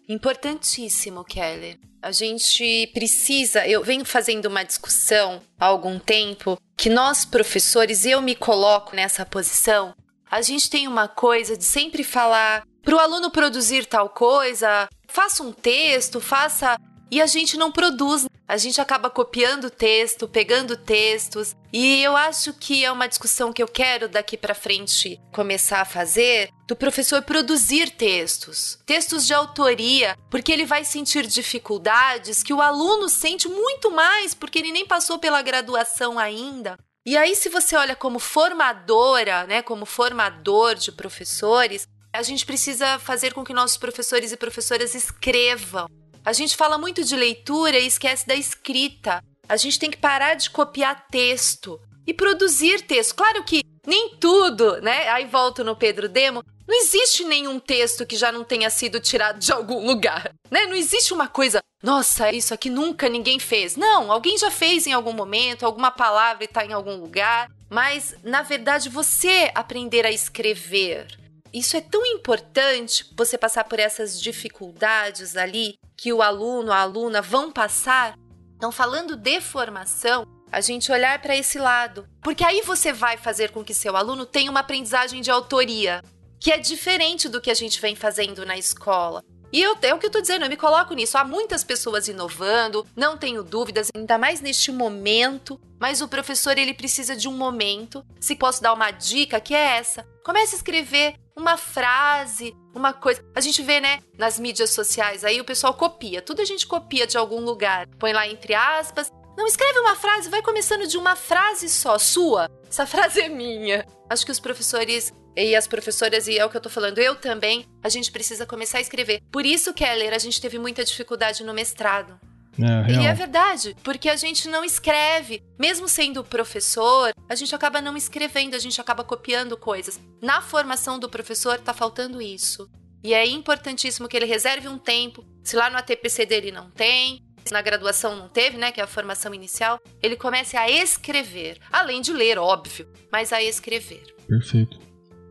Importantíssimo, Keller. A gente precisa. Eu venho fazendo uma discussão há algum tempo que nós, professores, eu me coloco nessa posição. A gente tem uma coisa de sempre falar para o aluno produzir tal coisa, faça um texto, faça. E a gente não produz. A gente acaba copiando texto, pegando textos. E eu acho que é uma discussão que eu quero daqui para frente começar a fazer do professor produzir textos, textos de autoria, porque ele vai sentir dificuldades que o aluno sente muito mais porque ele nem passou pela graduação ainda. E aí se você olha como formadora, né, como formador de professores, a gente precisa fazer com que nossos professores e professoras escrevam. A gente fala muito de leitura e esquece da escrita. A gente tem que parar de copiar texto e produzir texto. Claro que nem tudo, né? Aí volto no Pedro Demo. Não existe nenhum texto que já não tenha sido tirado de algum lugar, né? Não existe uma coisa, nossa, isso aqui nunca ninguém fez. Não, alguém já fez em algum momento, alguma palavra está em algum lugar, mas na verdade você aprender a escrever. Isso é tão importante, você passar por essas dificuldades ali que o aluno, a aluna vão passar. Então, falando de formação, a gente olhar para esse lado, porque aí você vai fazer com que seu aluno tenha uma aprendizagem de autoria, que é diferente do que a gente vem fazendo na escola. E eu, é o que eu tô dizendo, eu me coloco nisso. Há muitas pessoas inovando, não tenho dúvidas, ainda mais neste momento. Mas o professor, ele precisa de um momento. Se posso dar uma dica, que é essa. Comece a escrever uma frase, uma coisa. A gente vê, né, nas mídias sociais aí, o pessoal copia. Tudo a gente copia de algum lugar. Põe lá entre aspas. Não, escreve uma frase, vai começando de uma frase só, sua. Essa frase é minha. Acho que os professores e as professoras, e é o que eu tô falando, eu também, a gente precisa começar a escrever. Por isso, Keller, a gente teve muita dificuldade no mestrado. É. E é verdade, porque a gente não escreve. Mesmo sendo professor, a gente acaba não escrevendo, a gente acaba copiando coisas. Na formação do professor, tá faltando isso. E é importantíssimo que ele reserve um tempo. Se lá no ATPC dele não tem, se na graduação não teve, né, que é a formação inicial, ele comece a escrever. Além de ler, óbvio, mas a escrever. Perfeito.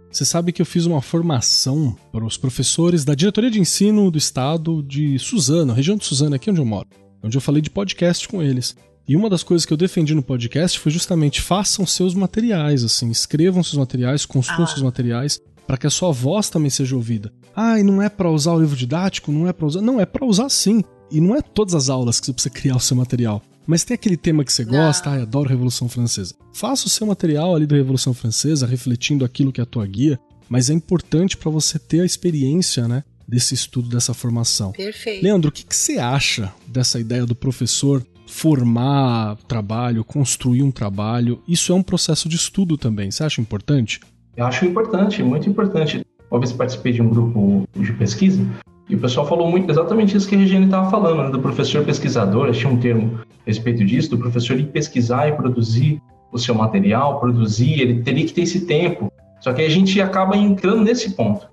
Você sabe que eu fiz uma formação para os professores da diretoria de ensino do estado de Suzano, região de Suzano, aqui onde eu moro, onde eu falei de podcast com eles. E uma das coisas que eu defendi no podcast foi justamente façam seus materiais, assim, escrevam seus materiais, construam Ah. seus materiais, para que a sua voz também seja ouvida. Ah, e não é para usar o livro didático, não é para usar, não é para usar sim. E não é todas as aulas que você precisa criar o seu material. Mas tem aquele tema que você gosta, ah, eu adoro Revolução Francesa. Faça o seu material ali da Revolução Francesa, refletindo aquilo que é a tua guia. mas é importante para você ter a experiência, né? Desse estudo, dessa formação. Perfeito. Leandro, o que, que você acha dessa ideia do professor formar trabalho, construir um trabalho? Isso é um processo de estudo também. Você acha importante? Eu acho importante, muito importante. Uma vez participei de um grupo de pesquisa e o pessoal falou muito exatamente isso que a Regiane estava falando, né, do professor pesquisador, tinha um termo a respeito disso, do professor ir pesquisar e produzir o seu material, produzir, ele teria que ter esse tempo. Só que a gente acaba entrando nesse ponto.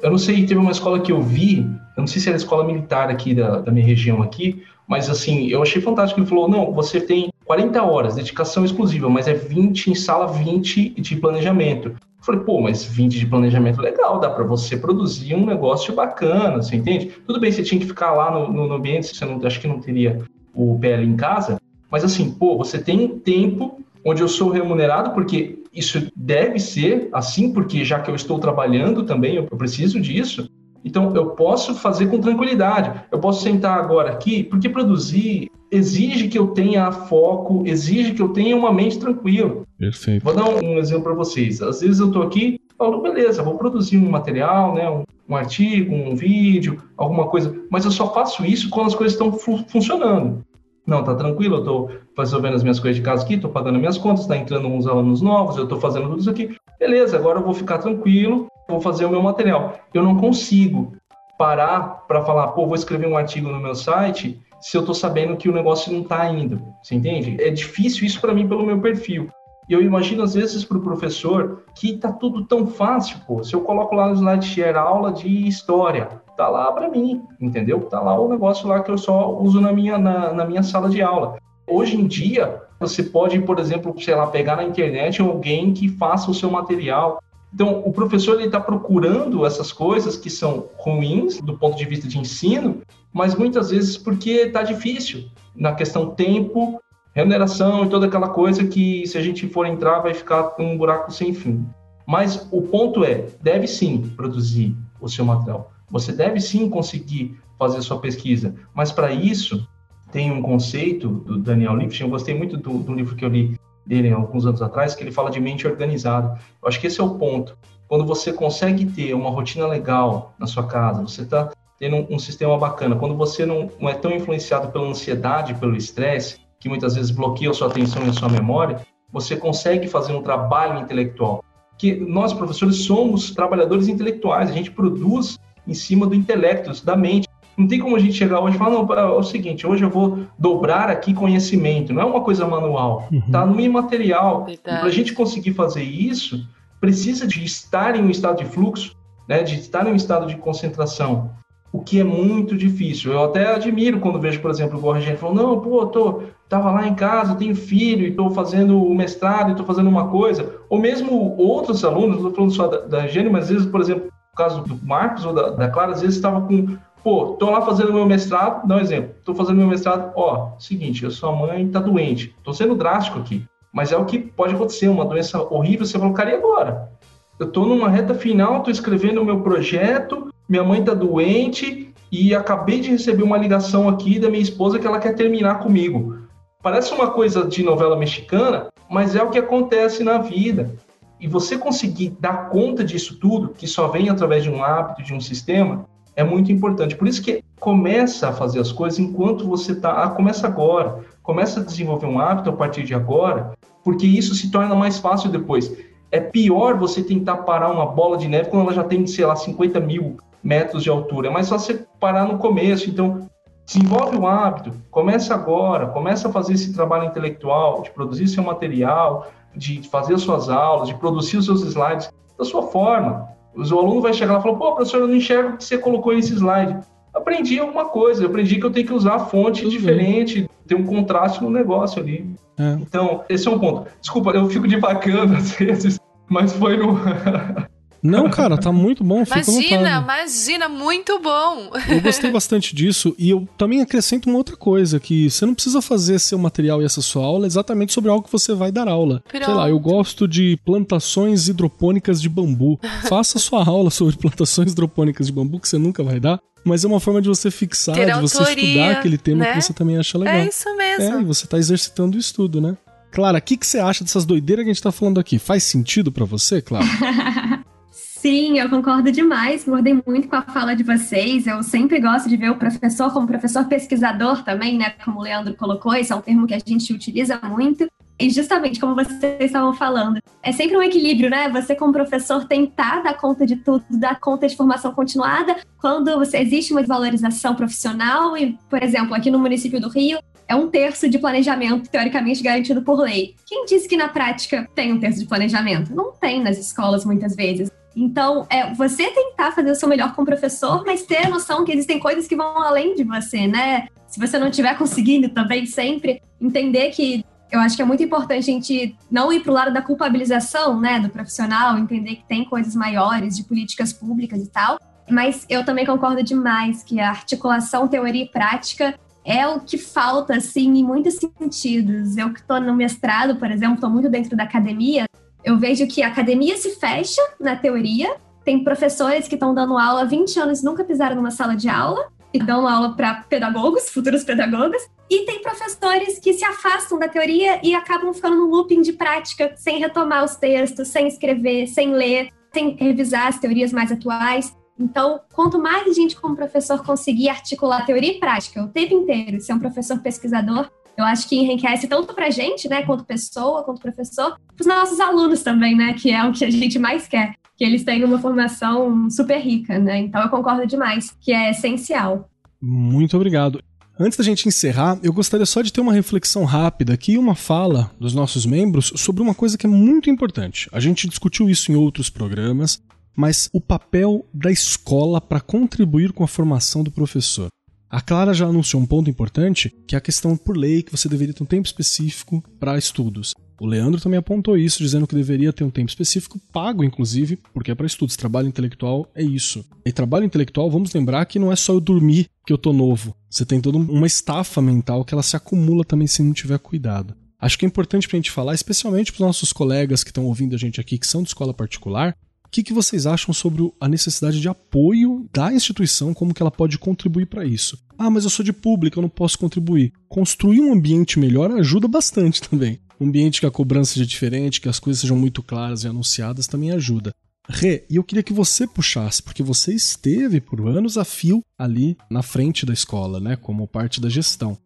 Eu não sei, teve uma escola que eu vi, eu não sei se era escola militar aqui da, da minha região aqui, mas assim, eu achei fantástico. Ele falou: não, você tem 40 horas, dedicação exclusiva, mas é 20 em sala 20 de planejamento. Eu falei, pô, mas 20 de planejamento legal, dá para você produzir um negócio bacana, você entende? Tudo bem, você tinha que ficar lá no, no ambiente, você não, acho que não teria o PL em casa, mas assim, pô, você tem tempo onde eu sou remunerado, porque isso deve ser assim, porque já que eu estou trabalhando também, eu preciso disso. Então, eu posso fazer com tranquilidade. Eu posso sentar agora aqui, porque produzir exige que eu tenha foco, exige que eu tenha uma mente tranquila. Perfeito. Vou dar um, exemplo para vocês. Às vezes eu estou aqui, falo, beleza, vou produzir um material, né, um, um, artigo, um vídeo, alguma coisa, mas eu só faço isso quando as coisas estão fu funcionando. Não, tá tranquilo, eu estou resolvendo as minhas coisas de casa aqui, estou pagando minhas contas, está entrando uns alunos novos, eu estou fazendo tudo isso aqui. Beleza, agora eu vou ficar tranquilo, vou fazer o meu material. Eu não consigo parar para falar, pô, vou escrever um artigo no meu site se eu estou sabendo que o negócio não está indo. Você entende? É difícil isso para mim pelo meu perfil. E eu imagino às vezes para o professor que tá tudo tão fácil, pô. Se eu coloco lá no slide share aula de história, tá lá para mim, entendeu? Tá lá o negócio lá que eu só uso na minha, na, na minha sala de aula. Hoje em dia, você pode, por exemplo, sei lá, pegar na internet alguém que faça o seu material. Então, o professor está procurando essas coisas que são ruins do ponto de vista de ensino, mas muitas vezes porque está difícil na questão tempo, remuneração e toda aquela coisa que se a gente for entrar vai ficar um buraco sem fim. Mas o ponto é, deve sim produzir o seu material. Você deve sim conseguir fazer a sua pesquisa, mas para isso tem um conceito do Daniel Lipschen, eu gostei muito do, do livro que eu li dele alguns anos atrás, que ele fala de mente organizada. Eu acho que esse é o ponto. Quando você consegue ter uma rotina legal na sua casa, você está tendo um, um, sistema bacana, quando você não, não é tão influenciado pela ansiedade, pelo estresse, que muitas vezes bloqueia a sua atenção e a sua memória, você consegue fazer um trabalho intelectual. Que nós, professores, somos trabalhadores intelectuais, a gente produz em cima do intelecto, da mente. Não tem como a gente chegar hoje e falar, não, é o seguinte, hoje eu vou dobrar aqui conhecimento. Não é uma coisa manual, uhum. tá no imaterial. E para a gente conseguir fazer isso, precisa de estar em um estado de fluxo, né, de estar em um estado de concentração, o que é muito difícil. Eu até admiro quando vejo, por exemplo, o Regina falando, não, pô, tô, tava lá em casa, tenho filho e estou fazendo o mestrado e estou fazendo uma coisa. Ou mesmo outros alunos, não estou falando só da, da Regina, mas às vezes, por exemplo, no caso do Marcos ou da, da Clara, às vezes estava com Pô, tô lá fazendo meu mestrado, dá um exemplo. Tô fazendo meu mestrado, ó, seguinte, a sua mãe tá doente. Tô sendo drástico aqui, mas é o que pode acontecer, uma doença horrível, você fala, cara, e agora? Eu tô numa reta final, tô escrevendo o meu projeto, minha mãe tá doente e acabei de receber uma ligação aqui da minha esposa que ela quer terminar comigo. Parece uma coisa de novela mexicana, mas é o que acontece na vida. E você conseguir dar conta disso tudo, que só vem através de um hábito, de um sistema, é muito importante. Por isso que começa a fazer as coisas enquanto você está. Ah, começa agora. Começa a desenvolver um hábito a partir de agora, porque isso se torna mais fácil depois. É pior você tentar parar uma bola de neve quando ela já tem, sei lá, 50 mil metros de altura. Fácil você parar no começo. Então, desenvolve o hábito, começa agora, começa a fazer esse trabalho intelectual, de produzir seu material, de fazer as suas aulas, de produzir os seus slides da sua forma. O aluno vai chegar lá e falar, pô, professor, eu não enxergo o que você colocou nesse slide. Aprendi alguma coisa, eu aprendi que eu tenho que usar fonte Tudo diferente, ter um contraste no negócio ali. É. Então, esse é um ponto. Desculpa, eu fico divagando às vezes, mas foi no. Não, cara, tá muito bom. Imagina, imagina, muito bom. Eu gostei bastante disso e eu também acrescento uma outra coisa, que você não precisa fazer seu material e essa sua aula exatamente sobre algo que você vai dar aula. Pronto. Sei lá, eu gosto de plantações hidropônicas de bambu. Faça sua aula sobre plantações hidropônicas de bambu que você nunca vai dar, mas é uma forma de você fixar, Ter de autoria, você estudar aquele tema né? que você também acha legal. É isso mesmo. É, e você tá exercitando o estudo, né? Clara, o que, que você acha dessas doideiras que a gente tá falando aqui? Faz sentido para você, Clara? Sim, eu concordo demais. Concordei muito com a fala de vocês. Eu sempre gosto de ver o professor como professor pesquisador também, né? Como o Leandro colocou, esse é um termo que a gente utiliza muito. E justamente como vocês estavam falando, é sempre um equilíbrio, né? Você, como professor, tentar dar conta de tudo, dar conta de formação continuada, quando você existe uma desvalorização profissional, e, por exemplo, aqui no município do Rio, é um terço de planejamento teoricamente garantido por lei. Quem disse que na prática tem um terço de planejamento? Não tem nas escolas muitas vezes. Então, é você tentar fazer o seu melhor como professor, mas ter a noção que existem coisas que vão além de você, né? Se você não estiver conseguindo também sempre entender que eu acho que é muito importante a gente não ir para o lado da culpabilização, né, do profissional, entender que tem coisas maiores de políticas públicas e tal. Mas eu também concordo demais que a articulação teoria e prática é o que falta, assim, em muitos sentidos. Eu que estou no mestrado, por exemplo, estou muito dentro da academia, eu vejo que a academia se fecha na teoria, tem professores que estão dando aula há 20 anos e nunca pisaram numa sala de aula, e dão aula para pedagogos, futuros pedagogos, e tem professores que se afastam da teoria e acabam ficando no looping de prática, sem retomar os textos, sem escrever, sem ler, sem revisar as teorias mais atuais. Então, quanto mais a gente, como professor, conseguir articular teoria e prática o tempo inteiro, ser um professor pesquisador, eu acho que enriquece tanto para a gente, né, quanto pessoa, quanto professor, para os nossos alunos também, né, que é o que a gente mais quer que eles têm uma formação super rica, né? Então eu concordo demais que é essencial. Muito obrigado. Antes da gente encerrar, eu gostaria só de ter uma reflexão rápida aqui e uma fala dos nossos membros sobre uma coisa que é muito importante. A gente discutiu isso em outros programas, mas o papel da escola para contribuir com a formação do professor. A Clara já anunciou um ponto importante, que é a questão por lei que você deveria ter um tempo específico para estudos. O Leandro também apontou isso, dizendo que deveria ter um tempo específico, pago inclusive, porque é para estudos. Trabalho intelectual é isso. E trabalho intelectual, vamos lembrar que não é só eu dormir que eu tô novo. Você tem toda uma estafa mental que ela se acumula também se não tiver cuidado. Acho que é importante pra gente falar, especialmente para os nossos colegas que estão ouvindo a gente aqui, que são de escola particular, o que, que, vocês acham sobre a necessidade de apoio da instituição, como que ela pode contribuir para isso? Ah, mas eu sou de pública, eu não posso contribuir. Construir um ambiente melhor ajuda bastante também um ambiente que a cobrança seja diferente, que as coisas sejam muito claras e anunciadas também ajuda. Rê, e eu queria que você puxasse, porque você esteve por anos a fio ali na frente da escola, né, como parte da gestão.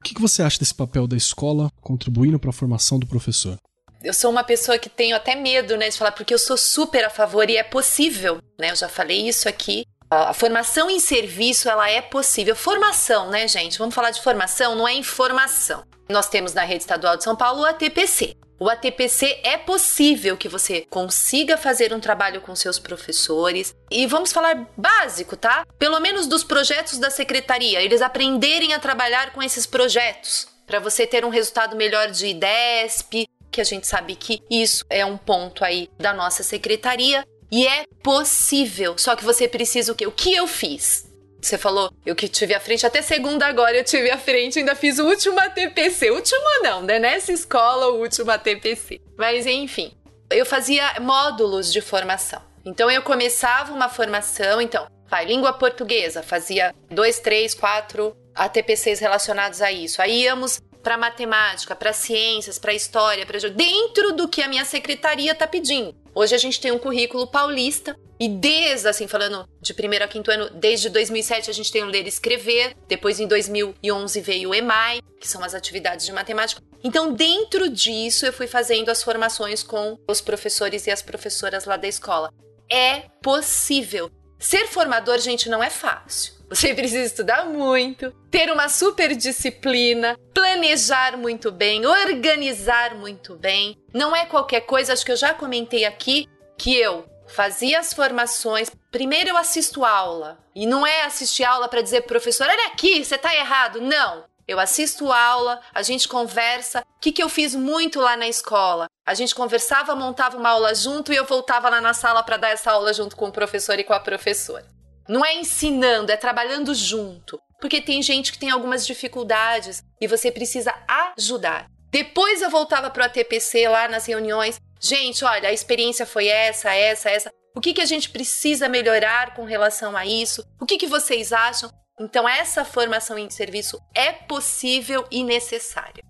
O que, que você acha desse papel da escola contribuindo para a formação do professor? Eu sou uma pessoa que tenho até medo, né, de falar, porque eu sou super a favor e é possível, né? Eu já falei isso aqui. A formação em serviço, ela é possível. Formação, né, gente? Vamos falar de formação, não é informação. Nós temos na rede estadual de São Paulo o ATPC. O ATPC é possível que você consiga fazer um trabalho com seus professores. E vamos falar básico, tá? Pelo menos dos projetos da secretaria, eles aprenderem a trabalhar com esses projetos, para você ter um resultado melhor de IDESP, que a gente sabe que isso é um ponto aí da nossa secretaria. E é possível. Só que você precisa o quê? O que eu fiz? Você falou, eu que tive à frente, até segunda agora eu tive à frente, ainda fiz o último ATPC. Último não, né? Nessa escola, o último ATPC. Mas enfim, eu fazia módulos de formação. Então eu começava uma formação, então, vai, língua portuguesa, fazia dois, três, quatro ATPCs relacionados a isso. Aí íamos para matemática, para ciências, para história, para dentro do que a minha secretaria está pedindo. Hoje a gente tem um currículo paulista e desde assim falando de primeiro a quinto ano, desde 2007 a gente tem o ler e escrever, depois em 2011 veio o EMAI, que são as atividades de matemática. Então, dentro disso, eu fui fazendo as formações com os professores e as professoras lá da escola. É possível. Ser formador, gente, não é fácil. Você precisa estudar muito, ter uma super disciplina, planejar muito bem, organizar muito bem. Não é qualquer coisa, acho que eu já comentei aqui que eu fazia as formações. Primeiro eu assisto aula. E não é assistir aula para dizer professor, olha aqui, você tá errado. Não. Eu assisto aula, a gente conversa. O que, que eu fiz muito lá na escola? A gente conversava, montava uma aula junto e eu voltava lá na sala para dar essa aula junto com o professor e com a professora. Não é ensinando, é trabalhando junto. Porque tem gente que tem algumas dificuldades e você precisa ajudar. Depois eu voltava para o ATPC lá nas reuniões. Gente, olha, a experiência foi essa, essa, essa. O que, que a gente precisa melhorar com relação a isso? O que, que vocês acham? Então, essa formação em serviço é possível e necessária.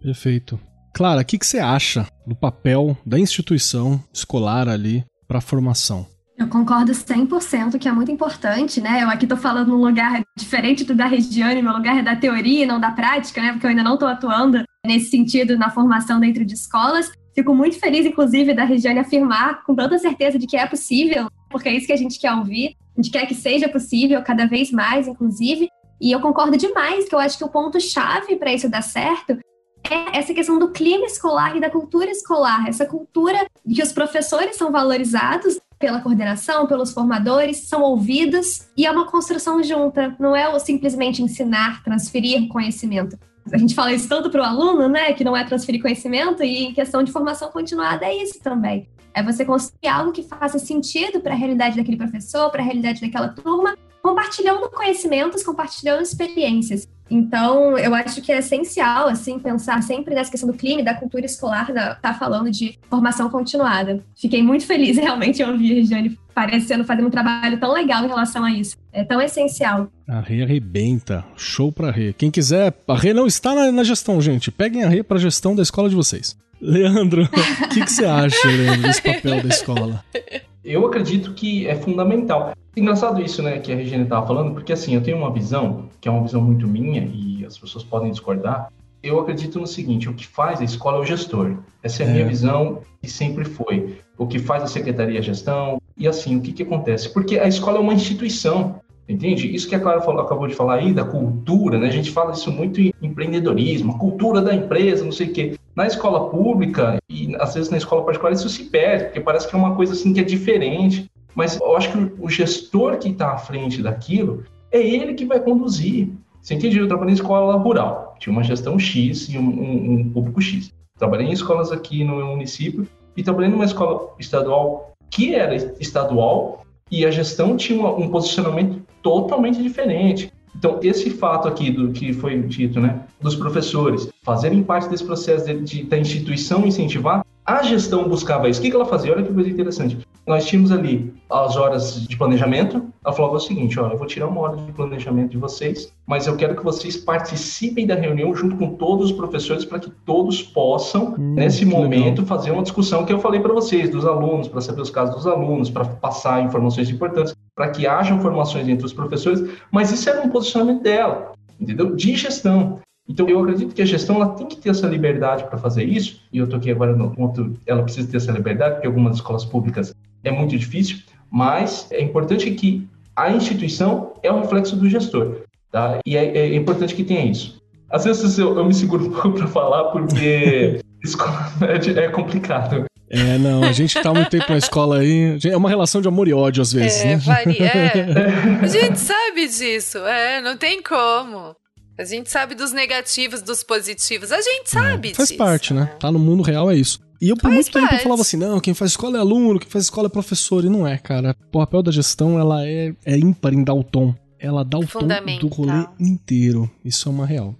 Perfeito. Clara, o que, que você acha do papel da instituição escolar ali para a formação? Eu concordo 100% que é muito importante, né? Eu aqui estou falando num lugar diferente do da Regiane, meu lugar é da teoria e não da prática, né? Porque eu ainda não estou atuando nesse sentido na formação dentro de escolas. Fico muito feliz, inclusive, da Regiane afirmar com tanta certeza de que é possível, porque é isso que a gente quer ouvir. A gente quer que seja possível cada vez mais, inclusive. E eu concordo demais que eu acho que o ponto-chave para isso dar certo é essa questão do clima escolar e da cultura escolar, essa cultura de que os professores são valorizados pela coordenação, pelos formadores, são ouvidos e é uma construção junta, não é simplesmente ensinar, transferir conhecimento. A gente fala isso tanto para o aluno, né, que não é transferir conhecimento, e em questão de formação continuada é isso também. É você construir algo que faça sentido para a realidade daquele professor, para a realidade daquela turma, compartilhando conhecimentos, compartilhando experiências. Então, eu acho que é essencial, assim, pensar sempre nessa questão do clima e da cultura escolar, da, tá falando de formação continuada. Fiquei muito feliz, realmente, em ouvir a Regiane parecendo fazer um trabalho tão legal em relação a isso. É tão essencial. A Rê arrebenta. Show pra Rê. Quem quiser, a Rê não está na, na gestão, gente. Peguem a Rê pra gestão da escola de vocês. Leandro, o que, que você acha, Leandro, desse papel da escola? Eu acredito que é fundamental. Engraçado isso, né, que a Regina estava falando, porque assim, eu tenho uma visão, que é uma visão muito minha, e as pessoas podem discordar. Eu acredito no seguinte: o que faz a escola é o gestor. Essa é a é. minha visão e sempre foi. O que faz a secretaria é a gestão. E assim, o que, que acontece? Porque a escola é uma instituição. Entende? Isso que a Clara falou, acabou de falar aí, da cultura, né? A gente fala isso muito em empreendedorismo, cultura da empresa, não sei o quê. Na escola pública e às vezes na escola particular isso se perde, porque parece que é uma coisa assim que é diferente. Mas eu acho que o gestor que está à frente daquilo é ele que vai conduzir. Você entende? Eu trabalhei em escola rural, tinha uma gestão X e um, um, um público X. Trabalhei em escolas aqui no meu município e trabalhei numa escola estadual que era estadual e a gestão tinha um posicionamento totalmente diferente. Então, esse fato aqui do que foi dito, né, dos professores fazerem parte desse processo de, de, da instituição incentivar, a gestão buscava isso. O que, que ela fazia? Olha que coisa interessante nós tínhamos ali as horas de planejamento. Ela falava o seguinte: olha, eu vou tirar uma hora de planejamento de vocês, mas eu quero que vocês participem da reunião junto com todos os professores para que todos possam, hum, nesse momento, legal. fazer uma discussão que eu falei para vocês, dos alunos, para saber os casos dos alunos, para passar informações importantes, para que hajam formações entre os professores. Mas isso era um posicionamento dela, entendeu? De gestão. Então, eu acredito que a gestão ela tem que ter essa liberdade para fazer isso, e eu toquei agora no ponto, ela precisa ter essa liberdade, porque algumas escolas públicas é muito difícil, mas é importante que a instituição é o reflexo do gestor, tá? E é, é importante que tenha isso. Às vezes eu, eu me seguro um pouco para falar porque escola é complicado. É, não, a gente tá muito tempo na escola aí. É uma relação de amor e ódio às vezes, é, né? Varia, é. A gente sabe disso, é, não tem como. A gente sabe dos negativos, dos positivos, a gente sabe é, faz disso. Parte, né? Tá no mundo real, é isso. E eu por Faz muito parte. tempo eu falava assim, não, quem faz escola é aluno, quem faz escola é professor. E não é, cara. O papel da gestão, ela é, é ímpar em dar o tom. Ela dá o tom do rolê inteiro. Isso é uma real.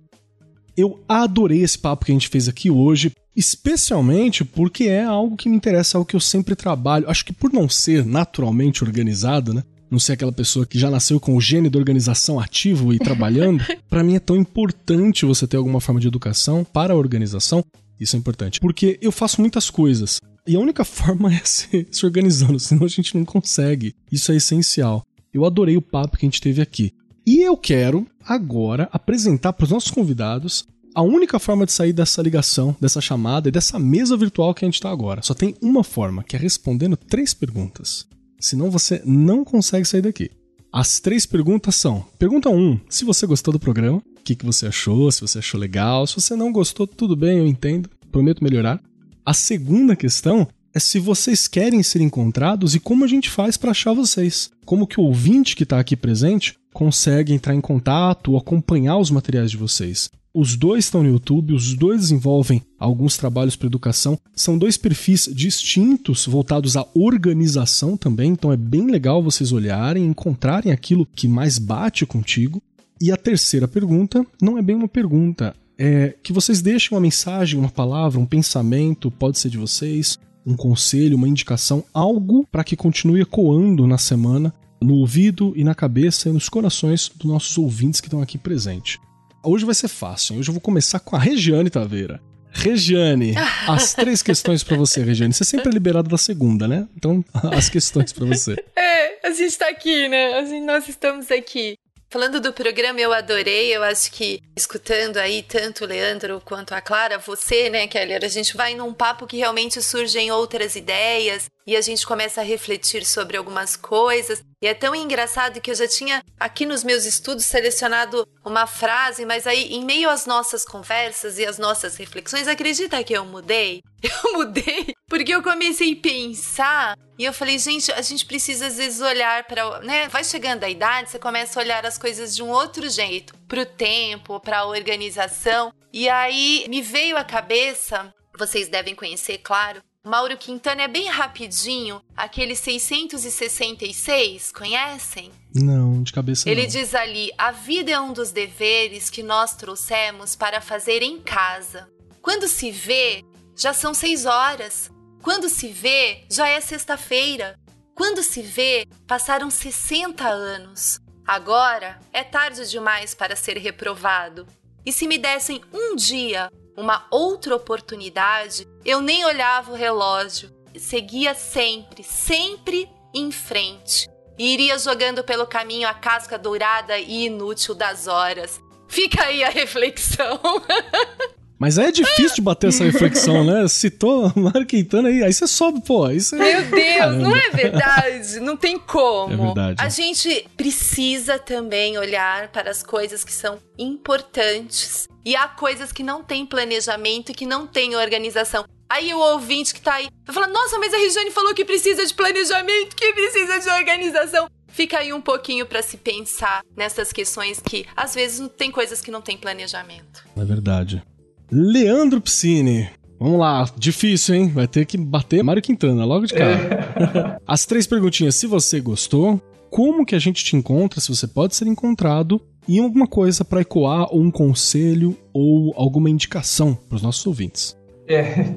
Eu adorei esse papo que a gente fez aqui hoje, especialmente porque é algo que me interessa, algo que eu sempre trabalho. Acho que por não ser naturalmente organizado, né? Não ser aquela pessoa que já nasceu com o gene da organização ativo e trabalhando, para mim é tão importante você ter alguma forma de educação para a organização isso é importante. Porque eu faço muitas coisas. E a única forma é se, se organizando, senão a gente não consegue. Isso é essencial. Eu adorei o papo que a gente teve aqui. E eu quero agora apresentar para os nossos convidados a única forma de sair dessa ligação, dessa chamada e dessa mesa virtual que a gente está agora. Só tem uma forma, que é respondendo três perguntas. Senão você não consegue sair daqui. As três perguntas são: pergunta 1, um, se você gostou do programa que, que você achou, se você achou legal. Se você não gostou, tudo bem, eu entendo, prometo melhorar. A segunda questão é se vocês querem ser encontrados e como a gente faz para achar vocês. Como que o ouvinte que está aqui presente consegue entrar em contato acompanhar os materiais de vocês. Os dois estão no YouTube, os dois desenvolvem alguns trabalhos para educação. São dois perfis distintos, voltados à organização também, então é bem legal vocês olharem, encontrarem aquilo que mais bate contigo. E a terceira pergunta não é bem uma pergunta, é que vocês deixem uma mensagem, uma palavra, um pensamento, pode ser de vocês, um conselho, uma indicação, algo para que continue ecoando na semana, no ouvido e na cabeça e nos corações dos nossos ouvintes que estão aqui presentes. Hoje vai ser fácil, hein? hoje eu vou começar com a Regiane Taveira. Regiane, as três questões para você, Regiane. Você sempre é liberado da segunda, né? Então, as questões para você. É, a gente tá aqui, né? Assim, nós estamos aqui. Falando do programa, eu adorei. Eu acho que escutando aí tanto o Leandro quanto a Clara, você, né, Keller, a gente vai num papo que realmente surgem outras ideias e a gente começa a refletir sobre algumas coisas. E é tão engraçado que eu já tinha aqui nos meus estudos selecionado uma frase, mas aí em meio às nossas conversas e às nossas reflexões, acredita que eu mudei? Eu mudei porque eu comecei a pensar e eu falei, gente, a gente precisa às vezes olhar para, né? Vai chegando a idade, você começa a olhar as coisas de um outro jeito, para o tempo, para a organização. E aí me veio à cabeça, vocês devem conhecer, claro, Mauro Quintana é bem rapidinho, aquele 666, conhecem? Não, de cabeça Ele não. diz ali: a vida é um dos deveres que nós trouxemos para fazer em casa. Quando se vê, já são seis horas. Quando se vê, já é sexta-feira. Quando se vê, passaram 60 anos. Agora é tarde demais para ser reprovado. E se me dessem um dia uma outra oportunidade, eu nem olhava o relógio, seguia sempre, sempre em frente. E iria jogando pelo caminho a casca dourada e inútil das horas. Fica aí a reflexão. Mas é difícil de bater essa reflexão, né? Citou Mário Quintana aí, aí você sobe, pô. Isso é... Meu Deus, Caramba. não é verdade? Não tem como. É verdade. A gente precisa também olhar para as coisas que são importantes. E há coisas que não têm planejamento e que não têm organização. Aí o ouvinte que tá aí vai falar: Nossa, mas a Regiane falou que precisa de planejamento, que precisa de organização. Fica aí um pouquinho para se pensar nessas questões que às vezes tem coisas que não tem planejamento. É verdade. Leandro Piscine. Vamos lá, difícil, hein? Vai ter que bater Mário Quintana logo de cara. As três perguntinhas. Se você gostou, como que a gente te encontra, se você pode ser encontrado, e alguma coisa para ecoar, ou um conselho, ou alguma indicação para os nossos ouvintes. É,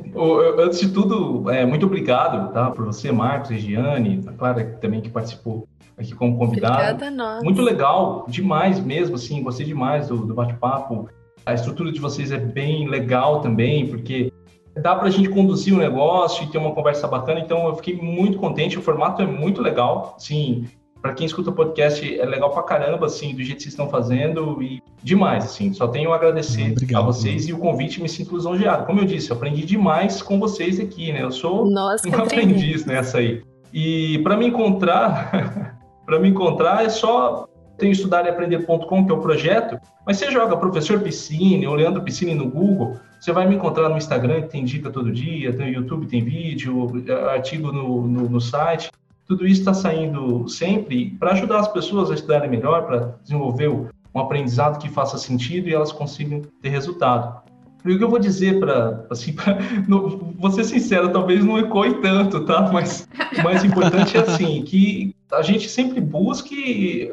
antes de tudo, é, muito obrigado tá, por você, Marcos, Regiane, a Clara também que participou aqui como convidado. Obrigada a nós. Muito legal, demais mesmo, assim, gostei demais do, do bate-papo. A estrutura de vocês é bem legal também, porque dá para a gente conduzir o um negócio e ter uma conversa bacana. Então, eu fiquei muito contente. O formato é muito legal. Sim, para quem escuta o podcast, é legal pra caramba, assim, do jeito que vocês estão fazendo e demais, assim. Só tenho a agradecer Obrigado, a vocês e o convite me sinto lisonjeado. Como eu disse, eu aprendi demais com vocês aqui, né? Eu sou Nossa, um aprendiz nessa aí. E para me encontrar, para me encontrar é só tem estudareaprender.com, que é o projeto, mas você joga professor Piscine ou Leandro Piscine no Google, você vai me encontrar no Instagram, que tem dica todo dia, no YouTube tem vídeo, artigo no, no, no site. Tudo isso está saindo sempre para ajudar as pessoas a estudarem melhor, para desenvolver um aprendizado que faça sentido e elas consigam ter resultado. E o que eu vou dizer para, assim, pra, não, vou ser sincero, talvez não ecoe tanto, tá? Mas o mais importante é assim, que a gente sempre busque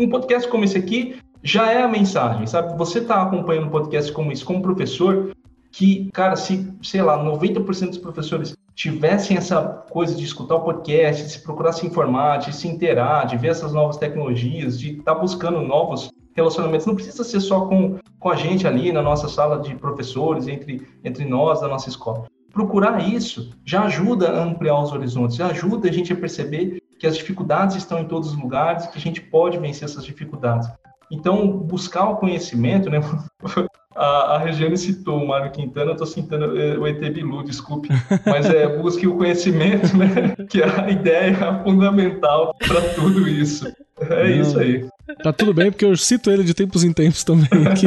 um podcast como esse aqui já é a mensagem, sabe? Você está acompanhando um podcast como esse como professor, que, cara, se, sei lá, 90% dos professores tivessem essa coisa de escutar o podcast, de se procurar se informar, de se interar, de ver essas novas tecnologias, de estar tá buscando novos relacionamentos, não precisa ser só com, com a gente ali na nossa sala de professores, entre, entre nós da nossa escola. Procurar isso já ajuda a ampliar os horizontes, já ajuda a gente a perceber que as dificuldades estão em todos os lugares, que a gente pode vencer essas dificuldades. Então, buscar o conhecimento, né? A, a Regiane citou o Mário Quintana, eu estou citando é, o ET Bilu, desculpe, mas é busque o conhecimento, né? Que é a ideia fundamental para tudo isso. É Não, isso aí. Tá tudo bem, porque eu cito ele de tempos em tempos também aqui.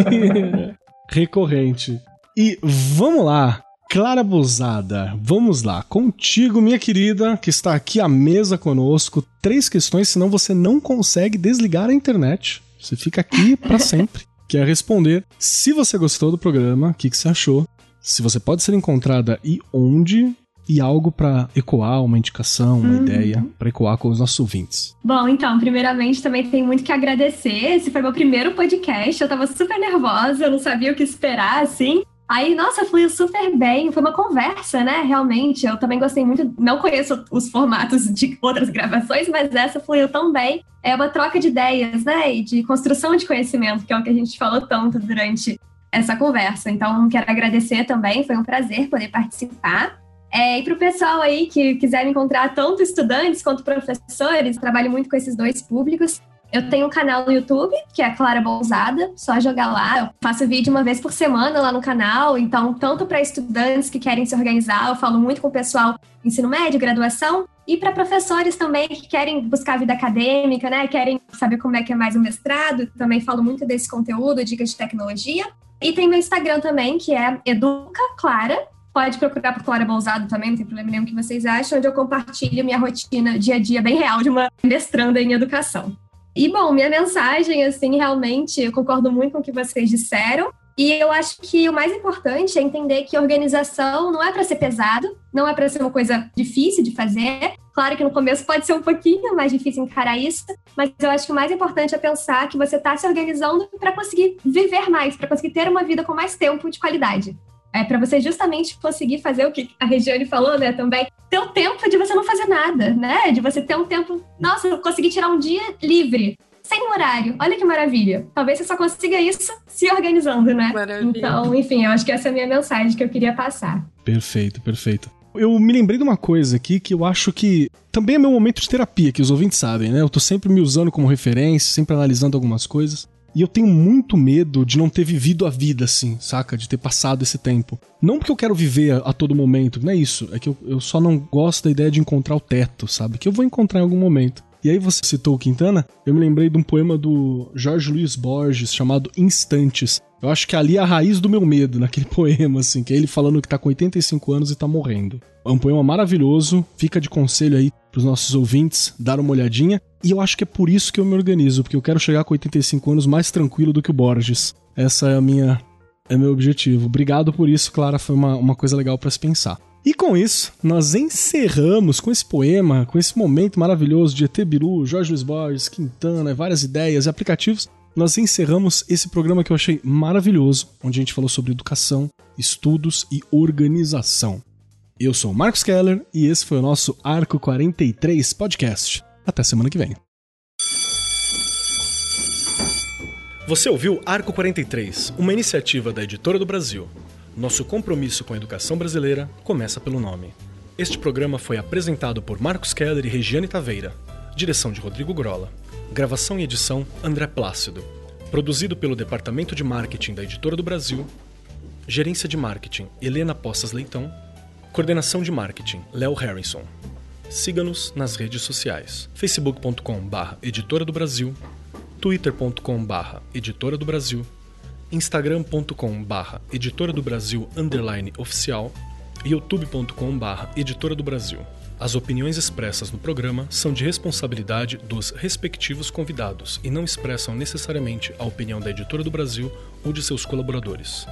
Recorrente. E vamos lá. Clara Buzada, vamos lá. Contigo, minha querida, que está aqui à mesa conosco. Três questões, senão você não consegue desligar a internet. Você fica aqui para sempre. Que é responder se você gostou do programa, o que, que você achou, se você pode ser encontrada e onde, e algo para ecoar, uma indicação, uma uhum. ideia para ecoar com os nossos ouvintes. Bom, então, primeiramente também tenho muito que agradecer. Esse foi meu primeiro podcast, eu tava super nervosa, eu não sabia o que esperar, assim. Aí, nossa, fluiu super bem. Foi uma conversa, né? Realmente. Eu também gostei muito. Não conheço os formatos de outras gravações, mas essa fluiu tão bem. É uma troca de ideias, né? E de construção de conhecimento, que é o que a gente falou tanto durante essa conversa. Então, quero agradecer também, foi um prazer poder participar. É, e para o pessoal aí que quiser encontrar tanto estudantes quanto professores, trabalho muito com esses dois públicos. Eu tenho um canal no YouTube, que é Clara Bolsada, só jogar lá. Eu faço vídeo uma vez por semana lá no canal, então, tanto para estudantes que querem se organizar, eu falo muito com o pessoal ensino médio, graduação, e para professores também que querem buscar vida acadêmica, né? Querem saber como é que é mais o mestrado, também falo muito desse conteúdo, dicas de tecnologia. E tem meu Instagram também, que é Educa Clara. Pode procurar por Clara Bolsado também, não tem problema nenhum que vocês acham, onde eu compartilho minha rotina dia a dia bem real de uma mestranda em educação. E, bom, minha mensagem, assim, realmente, eu concordo muito com o que vocês disseram. E eu acho que o mais importante é entender que organização não é para ser pesado, não é para ser uma coisa difícil de fazer. Claro que no começo pode ser um pouquinho mais difícil encarar isso, mas eu acho que o mais importante é pensar que você está se organizando para conseguir viver mais, para conseguir ter uma vida com mais tempo de qualidade. É para você justamente conseguir fazer o que a Regiane falou, né, também, ter o tempo de você não fazer nada, né? De você ter um tempo, nossa, eu consegui tirar um dia livre, sem horário. Olha que maravilha. Talvez você só consiga isso se organizando, né? Maravilha. Então, enfim, eu acho que essa é a minha mensagem que eu queria passar. Perfeito, perfeito. Eu me lembrei de uma coisa aqui que eu acho que também é meu momento de terapia, que os ouvintes sabem, né? Eu tô sempre me usando como referência, sempre analisando algumas coisas. E eu tenho muito medo de não ter vivido a vida assim, saca? De ter passado esse tempo. Não porque eu quero viver a, a todo momento, não é isso. É que eu, eu só não gosto da ideia de encontrar o teto, sabe? Que eu vou encontrar em algum momento. E aí você citou o Quintana, eu me lembrei de um poema do Jorge Luiz Borges chamado Instantes. Eu acho que ali é a raiz do meu medo naquele poema, assim, que é ele falando que tá com 85 anos e tá morrendo. É um poema maravilhoso, fica de conselho aí pros nossos ouvintes dar uma olhadinha. E eu acho que é por isso que eu me organizo, porque eu quero chegar com 85 anos mais tranquilo do que o Borges. Essa é a minha é meu objetivo. Obrigado por isso, Clara, foi uma, uma coisa legal para se pensar. E com isso, nós encerramos com esse poema, com esse momento maravilhoso de ET Bilu, Jorge Luiz Borges, Quintana, várias ideias e aplicativos. Nós encerramos esse programa que eu achei maravilhoso, onde a gente falou sobre educação, estudos e organização. Eu sou o Marcos Keller e esse foi o nosso Arco 43 podcast. Até semana que vem. Você ouviu Arco 43, uma iniciativa da Editora do Brasil. Nosso compromisso com a educação brasileira começa pelo nome. Este programa foi apresentado por Marcos Keller e Regiane Taveira. Direção de Rodrigo Grola. Gravação e edição André Plácido. Produzido pelo Departamento de Marketing da Editora do Brasil. Gerência de Marketing Helena Poças Leitão. Coordenação de Marketing Léo Harrison. Siga-nos nas redes sociais: facebook.com/barra Editora do Brasil, twitter.com/barra Editora do Brasil instagram.com barra editora do Brasil underline oficial e youtube.com barra editora do Brasil. As opiniões expressas no programa são de responsabilidade dos respectivos convidados e não expressam necessariamente a opinião da Editora do Brasil ou de seus colaboradores.